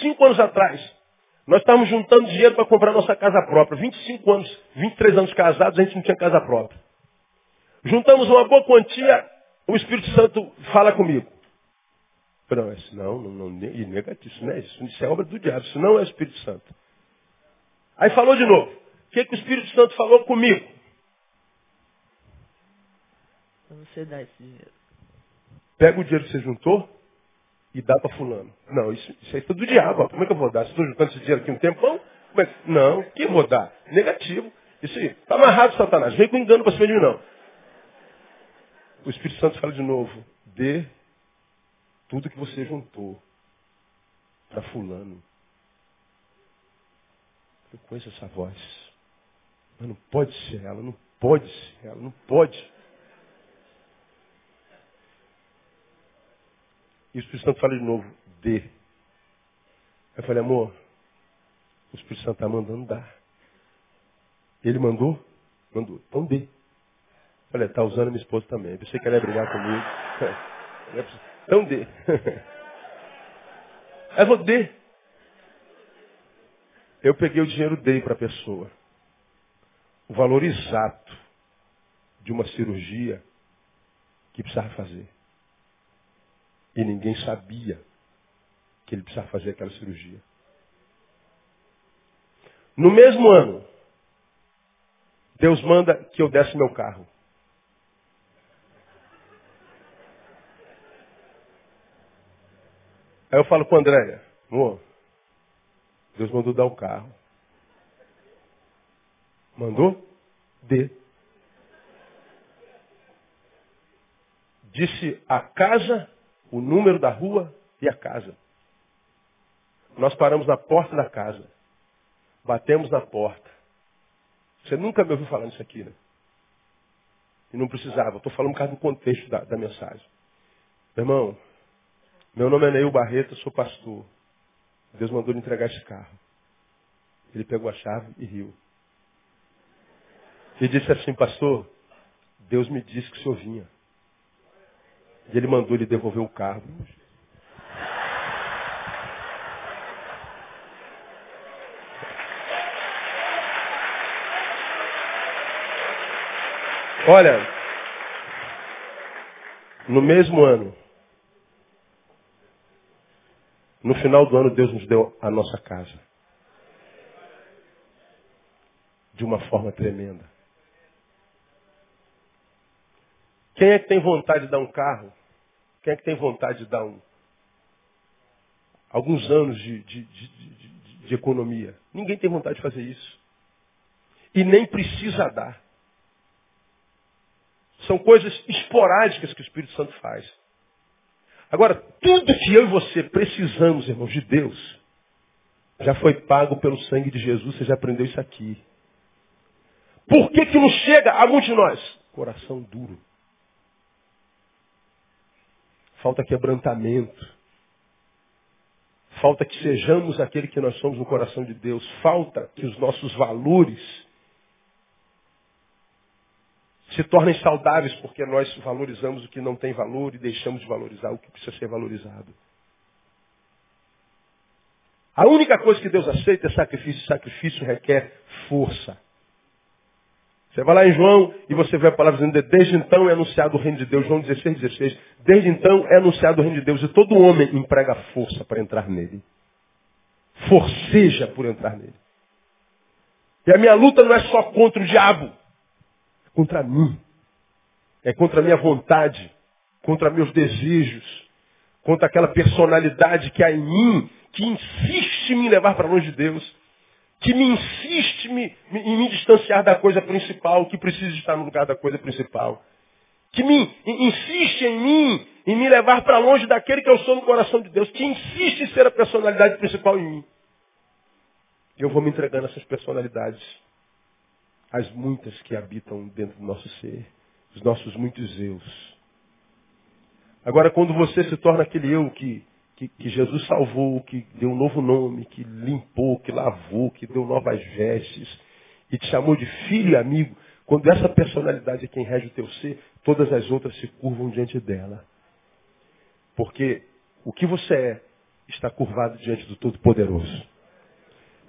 A: cinco anos atrás, nós estávamos juntando dinheiro para comprar nossa casa própria. 25 anos, 23 anos casados, a gente não tinha casa própria. Juntamos uma boa quantia, o Espírito Santo fala comigo. Não, isso não, não, não e negativo, isso não é isso. Isso é obra do diabo, isso não é o Espírito Santo. Aí falou de novo. O que, que o Espírito Santo falou comigo?
B: Você dar esse dinheiro.
A: Pega o dinheiro que você juntou e dá para fulano. Não, isso, isso aí é do diabo. Como é que eu vou dar? Se estou juntando esse dinheiro aqui um tempão, como é que... Não, que vou dar? Negativo. Isso aí. Está amarrado, Satanás. Vem com engano para cima de mim, não o Espírito Santo fala de novo, dê tudo que você juntou para fulano. Eu conheço essa voz. Mas não pode ser ela, não pode ser ela, não pode. E o Espírito Santo fala de novo, dê. Eu falei, amor, o Espírito Santo está mandando dar. Ele mandou? Mandou. Então dê. Olha, está usando minha esposa também. Pensei que ela ia brigar comigo. Então dê. Aí vou dê. Eu peguei o dinheiro, dei para a pessoa. O valor exato de uma cirurgia que precisava fazer. E ninguém sabia que ele precisava fazer aquela cirurgia. No mesmo ano, Deus manda que eu desse meu carro. Aí eu falo com a Andréia, amor, Deus mandou dar o carro. Mandou? Dê. Disse a casa, o número da rua e a casa. Nós paramos na porta da casa. Batemos na porta. Você nunca me ouviu falar nisso aqui, né? E não precisava. Estou falando por causa do contexto da, da mensagem. Meu irmão, meu nome é Neil Barreto, sou pastor. Deus mandou lhe entregar esse carro. Ele pegou a chave e riu. E disse assim, pastor, Deus me disse que o senhor vinha. E ele mandou ele devolver o carro. Olha, no mesmo ano, no final do ano, Deus nos deu a nossa casa. De uma forma tremenda. Quem é que tem vontade de dar um carro? Quem é que tem vontade de dar um, alguns anos de, de, de, de economia? Ninguém tem vontade de fazer isso. E nem precisa dar. São coisas esporádicas que o Espírito Santo faz. Agora, tudo que eu e você precisamos, irmãos, de Deus, já foi pago pelo sangue de Jesus, você já aprendeu isso aqui. Por que, que não chega a muitos de nós? Coração duro. Falta quebrantamento. Falta que sejamos aquele que nós somos no coração de Deus. Falta que os nossos valores se tornem saudáveis porque nós valorizamos o que não tem valor e deixamos de valorizar o que precisa ser valorizado. A única coisa que Deus aceita é sacrifício. Sacrifício requer força. Você vai lá em João e você vê a palavra dizendo, desde então é anunciado o reino de Deus. João 16, 16. Desde então é anunciado o reino de Deus. E todo homem emprega força para entrar nele. Forceja por entrar nele. E a minha luta não é só contra o diabo contra mim. É contra a minha vontade, contra meus desejos, contra aquela personalidade que há em mim, que insiste em me levar para longe de Deus, que me insiste em me distanciar da coisa principal, que precisa estar no lugar da coisa principal. Que me insiste em mim, em me levar para longe daquele que eu sou no coração de Deus, que insiste em ser a personalidade principal em mim. Eu vou me entregando a essas personalidades as muitas que habitam dentro do nosso ser, os nossos muitos eus. Agora, quando você se torna aquele eu que, que, que, Jesus salvou, que deu um novo nome, que limpou, que lavou, que deu novas vestes, e te chamou de filho e amigo, quando essa personalidade é quem rege o teu ser, todas as outras se curvam diante dela. Porque o que você é está curvado diante do Todo-Poderoso.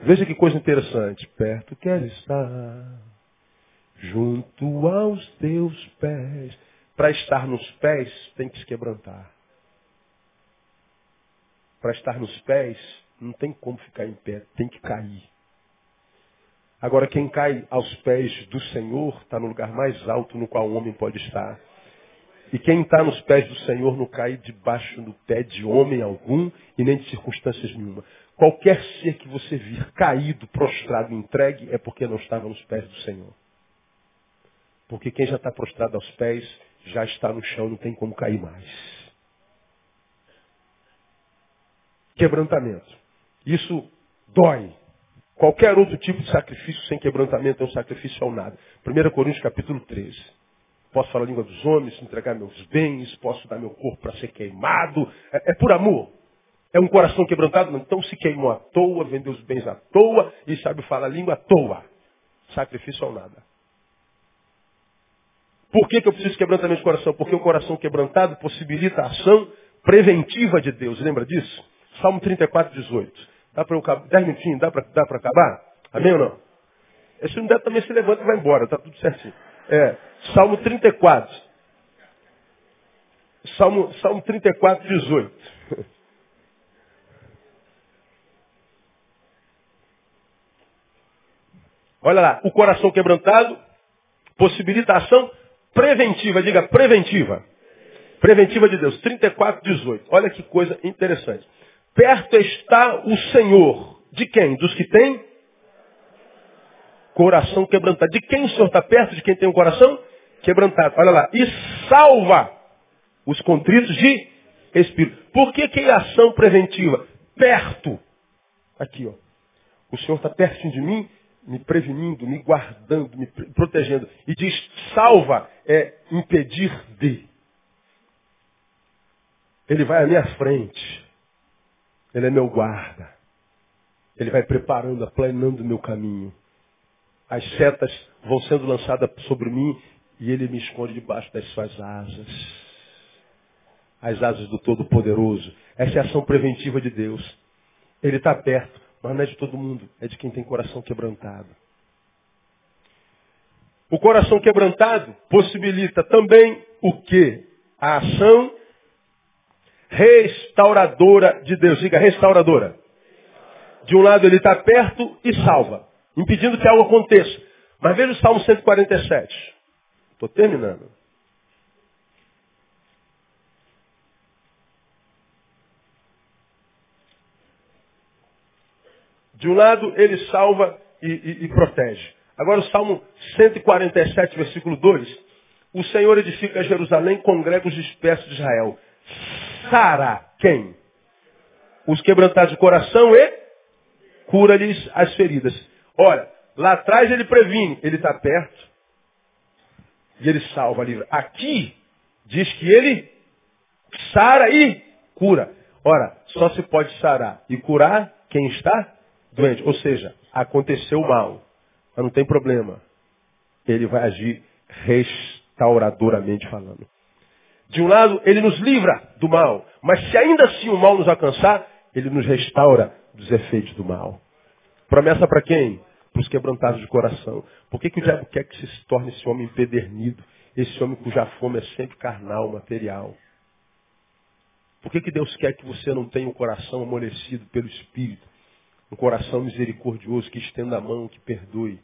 A: Veja que coisa interessante. Perto quer estar junto aos teus pés. Para estar nos pés, tem que se quebrantar. Para estar nos pés, não tem como ficar em pé, tem que cair. Agora, quem cai aos pés do Senhor está no lugar mais alto no qual o homem pode estar. E quem está nos pés do Senhor não cai debaixo do pé de homem algum e nem de circunstâncias nenhuma. Qualquer ser que você vir caído, prostrado, entregue, é porque não estava nos pés do Senhor. Porque quem já está prostrado aos pés já está no chão, não tem como cair mais. Quebrantamento. Isso dói. Qualquer outro tipo de sacrifício sem quebrantamento é um sacrifício ao nada. 1 Coríntios capítulo 13. Posso falar a língua dos homens, entregar meus bens, posso dar meu corpo para ser queimado. É, é, por amor. É um coração quebrantado? Então se queimou à toa, vendeu os bens à toa e sabe falar a língua à toa. Sacrifício ao nada. Por que, que eu preciso de quebrantamento de coração? Porque o coração quebrantado possibilita a ação preventiva de Deus. Lembra disso? Salmo 34, 18. Dá para eu acabar? Dez minutinhos, dá para acabar? Amém ou não? Esse não der também se levanta e vai embora, tá tudo certinho. É, Salmo 34. Salmo, Salmo 34, 18. Olha lá, o coração quebrantado possibilita a ação preventiva, diga preventiva. Preventiva de Deus, 34, 18. Olha que coisa interessante. Perto está o Senhor. De quem? Dos que têm coração quebrantado. De quem o Senhor está perto? De quem tem um coração quebrantado. Olha lá. E salva os contritos de espírito. Por que, que é ação preventiva? Perto. Aqui, ó. O Senhor está perto de mim, me prevenindo, me guardando, me protegendo. E diz, salva é impedir de. Ele vai à minha frente. Ele é meu guarda. Ele vai preparando, aplanando o meu caminho. As setas vão sendo lançadas sobre mim e ele me esconde debaixo das suas asas. As asas do Todo-Poderoso. Essa é a ação preventiva de Deus. Ele está perto, mas não é de todo mundo, é de quem tem coração quebrantado. O coração quebrantado possibilita também o que? A ação restauradora de Deus. Diga restauradora. De um lado ele está perto e salva, impedindo que algo aconteça. Mas veja o Salmo 147. Estou terminando. De um lado ele salva e, e, e protege. Agora o Salmo 147, versículo 2. O Senhor edifica Jerusalém, congrega os dispersos de Israel. Sara quem? Os quebrantados de coração e cura-lhes as feridas. Olha, lá atrás ele previne, ele está perto e ele salva, livra. Aqui diz que ele sara e cura. Ora, só se pode sarar e curar quem está doente. Ou seja, aconteceu mal, mas não tem problema. Ele vai agir restauradoramente falando. De um lado, ele nos livra do mal. Mas se ainda assim o mal nos alcançar, ele nos restaura dos efeitos do mal. Promessa para quem? Para os quebrantados de coração. Por que, que o diabo quer que se torne esse homem empedernido? Esse homem cuja fome é sempre carnal, material. Por que, que Deus quer que você não tenha um coração amolecido pelo Espírito? Um coração misericordioso, que estenda a mão, que perdoe.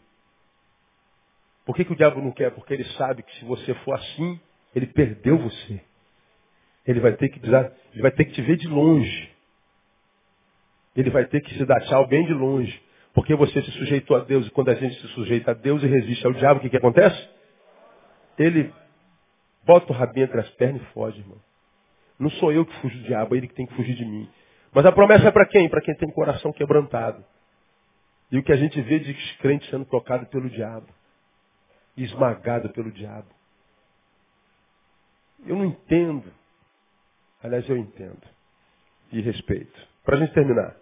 A: Por que, que o diabo não quer? Porque ele sabe que se você for assim, ele perdeu você. Ele vai ter que ele vai ter que te ver de longe. Ele vai ter que se dar tchau bem de longe. Porque você se sujeitou a Deus. E quando a gente se sujeita a Deus e resiste ao diabo, o que, que acontece? Ele bota o rabinho entre as pernas e foge, irmão. Não sou eu que fujo do diabo, é ele que tem que fugir de mim. Mas a promessa é para quem? Para quem tem coração quebrantado. E o que a gente vê de crente sendo tocado pelo diabo. Esmagado pelo diabo. Eu não entendo. Aliás, eu entendo. E respeito. Para a gente terminar.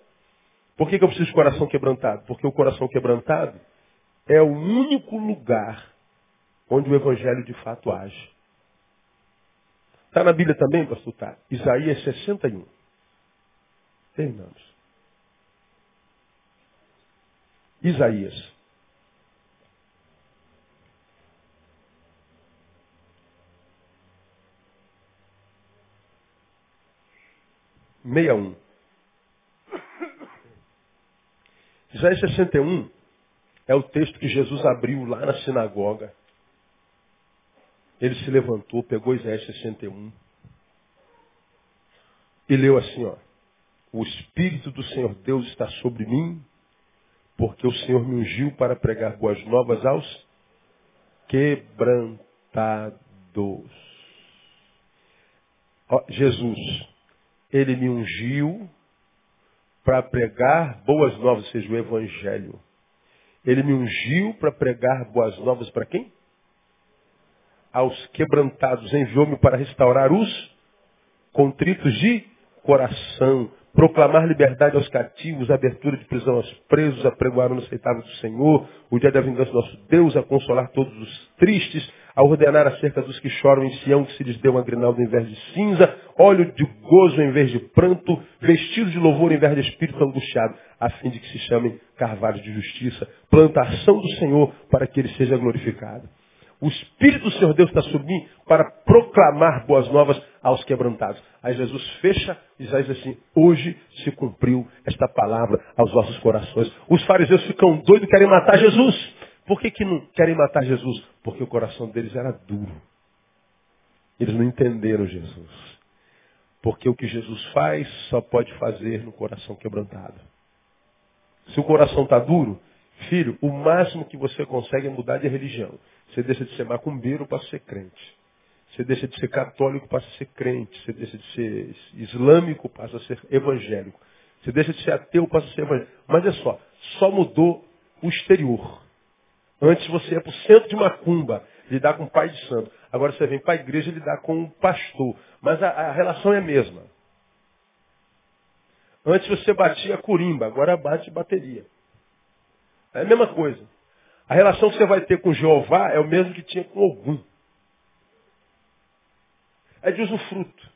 A: Por que, que eu preciso de coração quebrantado? Porque o coração quebrantado é o único lugar onde o Evangelho de fato age. Está na Bíblia também, pastor Tá? Isaías 61. Terminamos. Isaías 61. Isaías 61 é o texto que Jesus abriu lá na sinagoga. Ele se levantou, pegou Isaías 61 e leu assim, ó. O Espírito do Senhor Deus está sobre mim, porque o Senhor me ungiu para pregar boas novas aos quebrantados. Jesus ele me ungiu para pregar boas novas, ou seja, o Evangelho. Ele me ungiu para pregar boas novas para quem? Aos quebrantados. Enviou-me para restaurar os contritos de coração, proclamar liberdade aos cativos, abertura de prisão aos presos, a pregoar o aceitável do Senhor, o dia da vingança do nosso Deus, a consolar todos os tristes, a ordenar acerca dos que choram em Sião que se lhes deu uma grinalda em vez de cinza, óleo de gozo em vez de pranto, vestido de louvor em vez de espírito angustiado, a fim de que se chamem carvalhos de justiça, plantação do Senhor para que ele seja glorificado. O Espírito do Senhor Deus está mim para proclamar boas novas aos quebrantados. Aí Jesus fecha e diz assim, hoje se cumpriu esta palavra aos vossos corações. Os fariseus ficam doidos, querem matar Jesus. Por que, que não querem matar Jesus? Porque o coração deles era duro. Eles não entenderam Jesus. Porque o que Jesus faz só pode fazer no coração quebrantado. Se o coração está duro, filho, o máximo que você consegue é mudar de religião. Você deixa de ser macumbeiro para ser crente. Você deixa de ser católico para ser crente. Você deixa de ser islâmico para ser evangélico. Você deixa de ser ateu para ser evangélico. Mas é só, só mudou o exterior. Antes você ia para o centro de macumba, lidar com o pai de santo. Agora você vem para a igreja lidar com o pastor. Mas a, a relação é a mesma. Antes você batia curimba, agora bate bateria. É a mesma coisa. A relação que você vai ter com Jeová é o mesmo que tinha com algum. É de usufruto.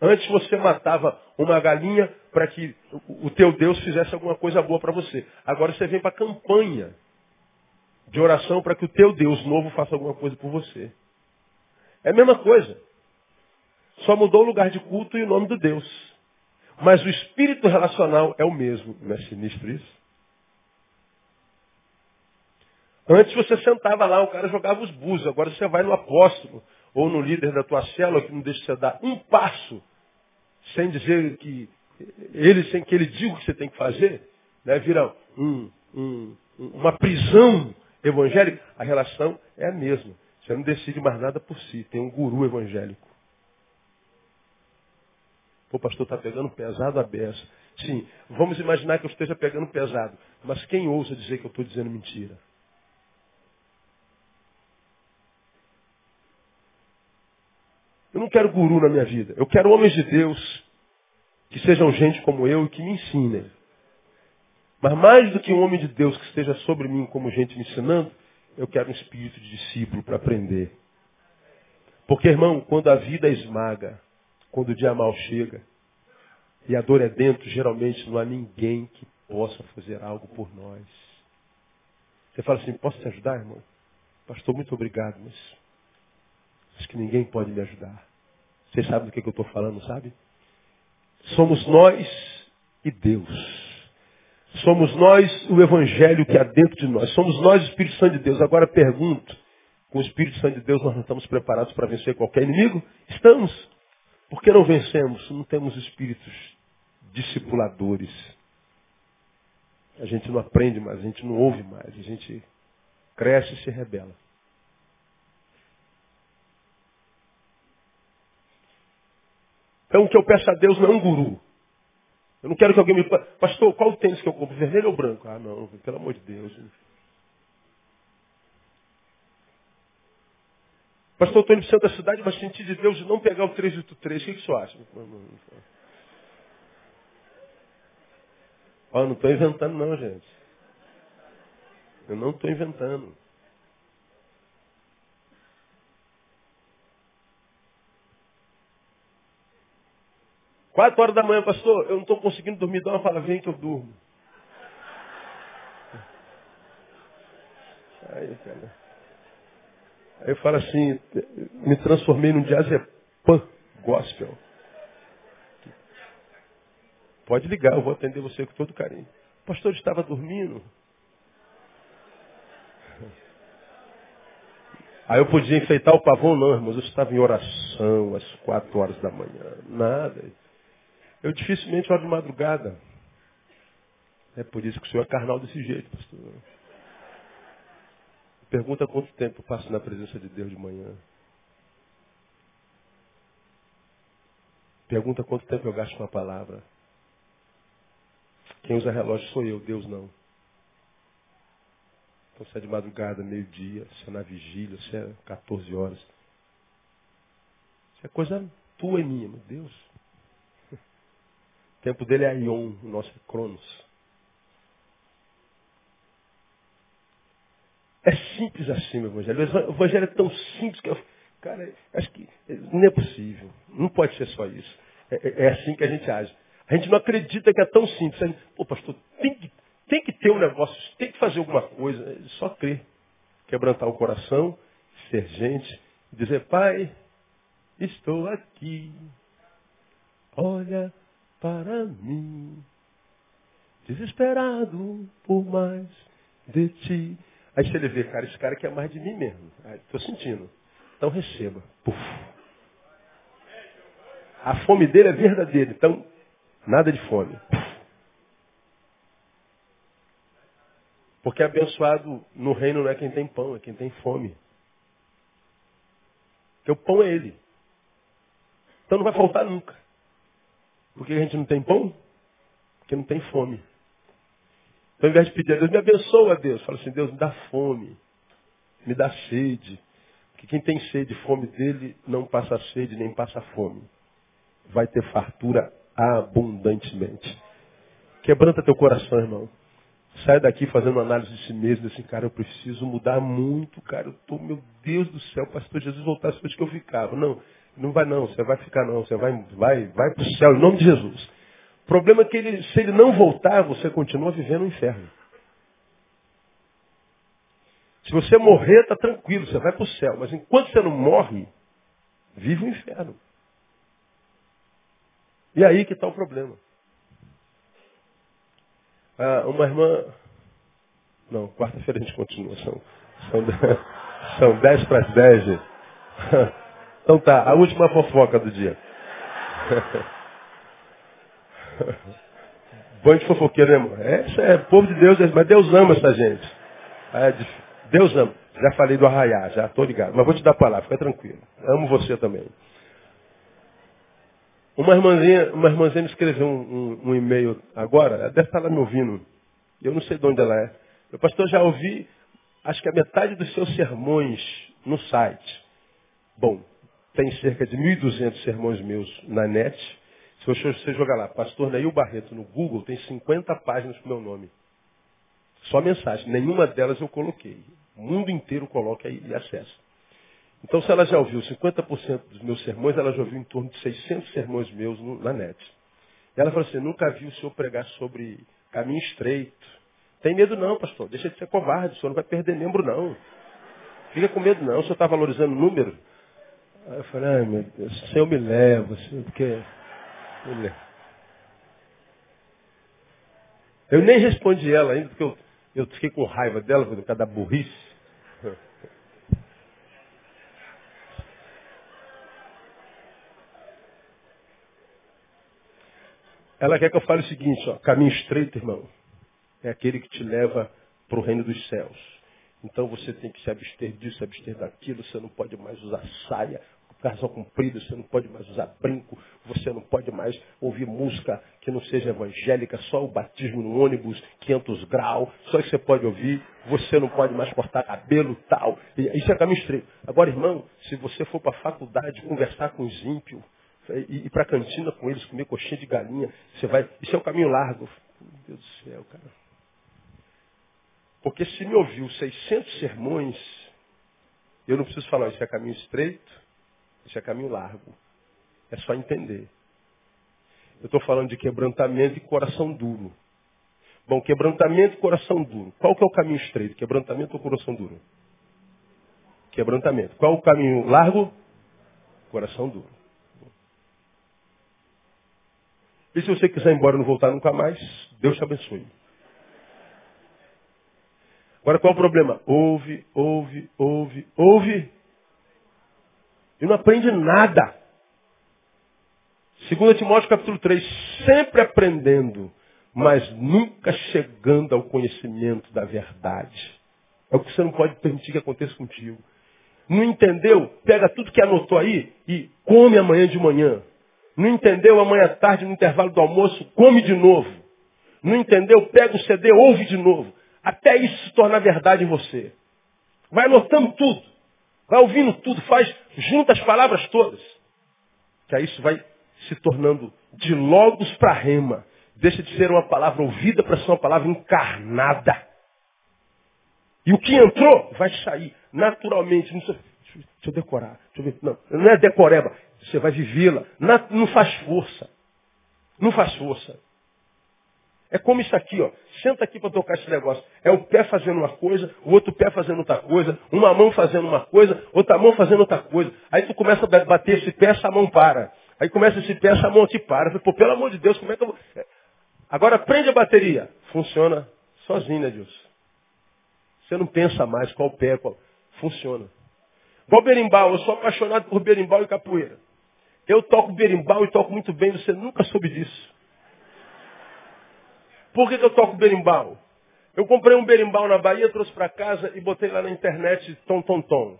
A: Antes você matava uma galinha para que o teu Deus fizesse alguma coisa boa para você. Agora você vem para a campanha de oração para que o teu Deus novo faça alguma coisa por você. É a mesma coisa. Só mudou o lugar de culto e o nome do Deus. Mas o espírito relacional é o mesmo. Não é sinistro isso? Antes você sentava lá, o cara jogava os búzios. Agora você vai no apóstolo ou no líder da tua célula que não deixa você dar um passo sem dizer que ele, sem que ele diga o que você tem que fazer, né, vira um, um, uma prisão evangélica. A relação é a mesma. Você não decide mais nada por si. Tem um guru evangélico. O pastor está pegando pesado a beça. Sim, vamos imaginar que eu esteja pegando pesado. Mas quem ousa dizer que eu estou dizendo mentira? Eu não quero guru na minha vida. Eu quero homens de Deus que sejam gente como eu e que me ensinem. Mas mais do que um homem de Deus que esteja sobre mim como gente me ensinando, eu quero um espírito de discípulo para aprender. Porque, irmão, quando a vida esmaga, quando o dia mal chega, e a dor é dentro, geralmente não há ninguém que possa fazer algo por nós. Você fala assim, posso te ajudar, irmão? Pastor, muito obrigado, mas Acho que ninguém pode me ajudar. Vocês sabem do que, que eu estou falando, sabe? Somos nós e Deus. Somos nós o Evangelho que há dentro de nós. Somos nós o Espírito Santo de Deus. Agora pergunto, com o Espírito Santo de Deus nós não estamos preparados para vencer qualquer inimigo? Estamos. Por que não vencemos? Não temos espíritos discipuladores. A gente não aprende mais, a gente não ouve mais, a gente cresce e se rebela. Então o que eu peço a Deus não é um guru. Eu não quero que alguém me. Pastor, qual o tênis que eu compro? Vermelho ou branco? Ah, não, pelo amor de Deus. Pastor, estou indo para o da cidade, mas senti de Deus de não pegar o 383. O que, que você acha? Ó, oh, não estou inventando não, gente. Eu não estou inventando. Quatro horas da manhã, pastor, eu não estou conseguindo dormir, dá uma palavrinha que eu durmo. Aí, cara. Aí eu falo assim, me transformei num diazepam gospel. Pode ligar, eu vou atender você com todo carinho. O pastor estava dormindo. Aí eu podia enfeitar o pavão, não, irmãos. Eu estava em oração às quatro horas da manhã. Nada. Eu dificilmente oro de madrugada. É por isso que o senhor é carnal desse jeito, pastor. Pergunta quanto tempo eu passo na presença de Deus de manhã. Pergunta quanto tempo eu gasto com a palavra. Quem usa relógio sou eu, Deus não. Então se é de madrugada, meio-dia, se é na vigília, se é 14 horas. Isso é coisa tua e minha, meu Deus. O tempo dele é Ion, o nosso Cronos. É simples assim, meu evangelho. O evangelho é tão simples que eu, cara, acho que não é possível. Não pode ser só isso. É, é, é assim que a gente age. A gente não acredita que é tão simples. Gente, Pô, pastor, tem que, tem que ter um negócio, tem que fazer alguma coisa. É só crer. Quebrantar o coração, ser gente, dizer, pai, estou aqui. Olha para mim. Desesperado por mais de ti. Aí você vê, cara, esse cara quer mais de mim mesmo. Estou sentindo. Então receba. Puf. A fome dele é verdadeira. Então, nada de fome. Porque abençoado no reino não é quem tem pão, é quem tem fome. Porque o pão é ele. Então não vai faltar nunca. Por que a gente não tem pão? Porque não tem fome. Então, ao invés de pedir a Deus, me abençoa, Deus. Fala assim, Deus, me dá fome. Me dá sede. Porque quem tem sede, fome dele, não passa sede, nem passa fome. Vai ter fartura abundantemente. Quebranta teu coração, irmão. Sai daqui fazendo análise de si mesmo, assim, cara, eu preciso mudar muito, cara, eu tô, meu Deus do céu, pastor Jesus voltasse depois que eu ficava. Não, não vai não, você vai ficar não, você vai, vai, vai para o céu, em nome de Jesus. O problema é que ele, se ele não voltar, você continua vivendo o inferno. Se você morrer, está tranquilo, você vai para o céu. Mas enquanto você não morre, vive o inferno. E aí que está o problema. Ah, uma irmã. Não, quarta-feira a gente continua. São, são, são dez para as dez. Então tá, a última fofoca do dia. Bando de fofoqueiro, né, irmão? Essa é povo de Deus, mas Deus ama essa gente. É, Deus ama. Já falei do arraiar, já estou ligado. Mas vou te dar a palavra, fica tranquilo. Amo você também. Uma irmãzinha, uma irmãzinha me escreveu um, um, um e-mail agora, ela deve estar lá me ouvindo. Eu não sei de onde ela é. Meu pastor, já ouvi, acho que a metade dos seus sermões no site. Bom, tem cerca de 1.200 sermões meus na net. Se você jogar lá, Pastor Neil Barreto no Google, tem 50 páginas com meu nome. Só mensagem. Nenhuma delas eu coloquei. O mundo inteiro coloca e acessa. Então, se ela já ouviu 50% dos meus sermões, ela já ouviu em torno de 600 sermões meus na net. Ela falou assim, nunca vi o senhor pregar sobre caminho estreito. Tem medo não, pastor. Deixa de ser covarde. O senhor não vai perder membro, não. Fica com medo, não. O senhor está valorizando o número. Aí eu falei, ai meu Deus, o senhor me leva, senhor, porque eu nem respondi ela ainda, porque eu, eu fiquei com raiva dela por causa da burrice. Ela quer que eu fale o seguinte, ó, caminho estreito, irmão, é aquele que te leva para o reino dos céus. Então você tem que se abster disso, se abster daquilo, você não pode mais usar saia, calção comprido, você não pode mais usar brinco, você não pode mais ouvir música que não seja evangélica, só o batismo no ônibus, 500 graus, só isso você pode ouvir, você não pode mais cortar cabelo tal. Isso é caminho estreito. Agora, irmão, se você for para a faculdade conversar com os ímpios, e ir para a cantina com eles, comer coxinha de galinha, você vai. Isso é o caminho largo. Meu Deus do céu, cara. Porque se me ouviu 600 sermões, eu não preciso falar, isso é caminho estreito, isso é caminho largo. É só entender. Eu estou falando de quebrantamento e coração duro. Bom, quebrantamento e coração duro. Qual que é o caminho estreito? Quebrantamento ou coração duro? Quebrantamento. Qual o caminho largo? Coração duro. E se você quiser ir embora e não voltar nunca mais, Deus te abençoe. Agora qual é o problema? Ouve, ouve, ouve, ouve e não aprende nada. 2 Timóteo capítulo 3, sempre aprendendo, mas nunca chegando ao conhecimento da verdade. É o que você não pode permitir que aconteça contigo. Não entendeu? Pega tudo que anotou aí e come amanhã de manhã. Não entendeu? Amanhã à tarde, no intervalo do almoço, come de novo. Não entendeu? Pega o CD, ouve de novo. Até isso se tornar verdade em você. Vai anotando tudo. Vai ouvindo tudo, faz, junta as palavras todas. Que aí isso vai se tornando de logos para rema. Deixa de ser uma palavra ouvida para ser uma palavra encarnada. E o que entrou vai sair naturalmente. Não, deixa, deixa eu decorar. Deixa eu. Não, não é decoreba. Você vai vivê-la. Não faz força. Não faz força. É como isso aqui, ó. Senta aqui para tocar esse negócio. É o pé fazendo uma coisa, o outro pé fazendo outra coisa, uma mão fazendo uma coisa, outra mão fazendo outra coisa. Aí tu começa a bater esse pé, essa mão para. Aí começa esse pé, essa mão te para. Pô, pelo amor de Deus, como é que eu vou... É. Agora prende a bateria. Funciona sozinho, né, Deus? Você não pensa mais qual pé, qual... Funciona. Igual berimbau, eu sou apaixonado por berimbau e capoeira. Eu toco berimbau e toco muito bem, você nunca soube disso. Por que, que eu toco berimbau? Eu comprei um berimbau na Bahia, trouxe para casa e botei lá na internet tom, tom, tom.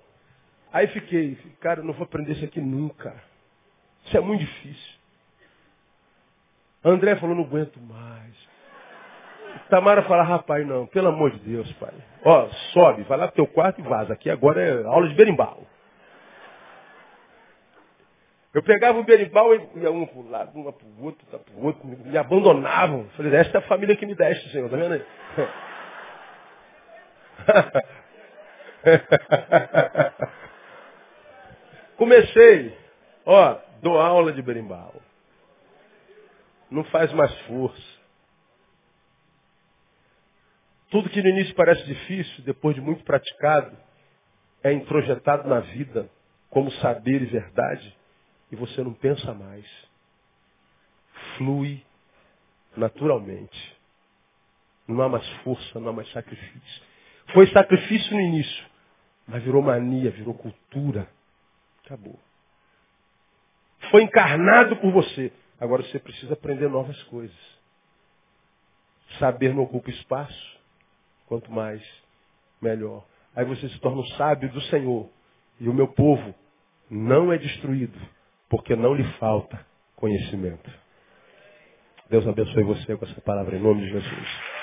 A: Aí fiquei, cara, eu não vou aprender isso aqui nunca. Isso é muito difícil. André falou, não aguento mais. Tamara fala, rapaz, não, pelo amor de Deus, pai. Ó, sobe, vai lá pro teu quarto e vaza. Aqui agora é aula de berimbau. Eu pegava o berimbau e ia um para o lado, uma para o outro, para o outro, me abandonavam. Falei, esta é a família que me deste, Senhor, tá vendo aí? Comecei, ó, dou aula de berimbau. Não faz mais força. Tudo que no início parece difícil, depois de muito praticado, é introjetado na vida como saber e verdade e você não pensa mais. Flui naturalmente. Não há mais força, não há mais sacrifício. Foi sacrifício no início, mas virou mania, virou cultura. Acabou. Foi encarnado por você. Agora você precisa aprender novas coisas. Saber não ocupa espaço. Quanto mais, melhor. Aí você se torna um sábio do Senhor. E o meu povo não é destruído porque não lhe falta conhecimento. Deus abençoe você com essa palavra em nome de Jesus.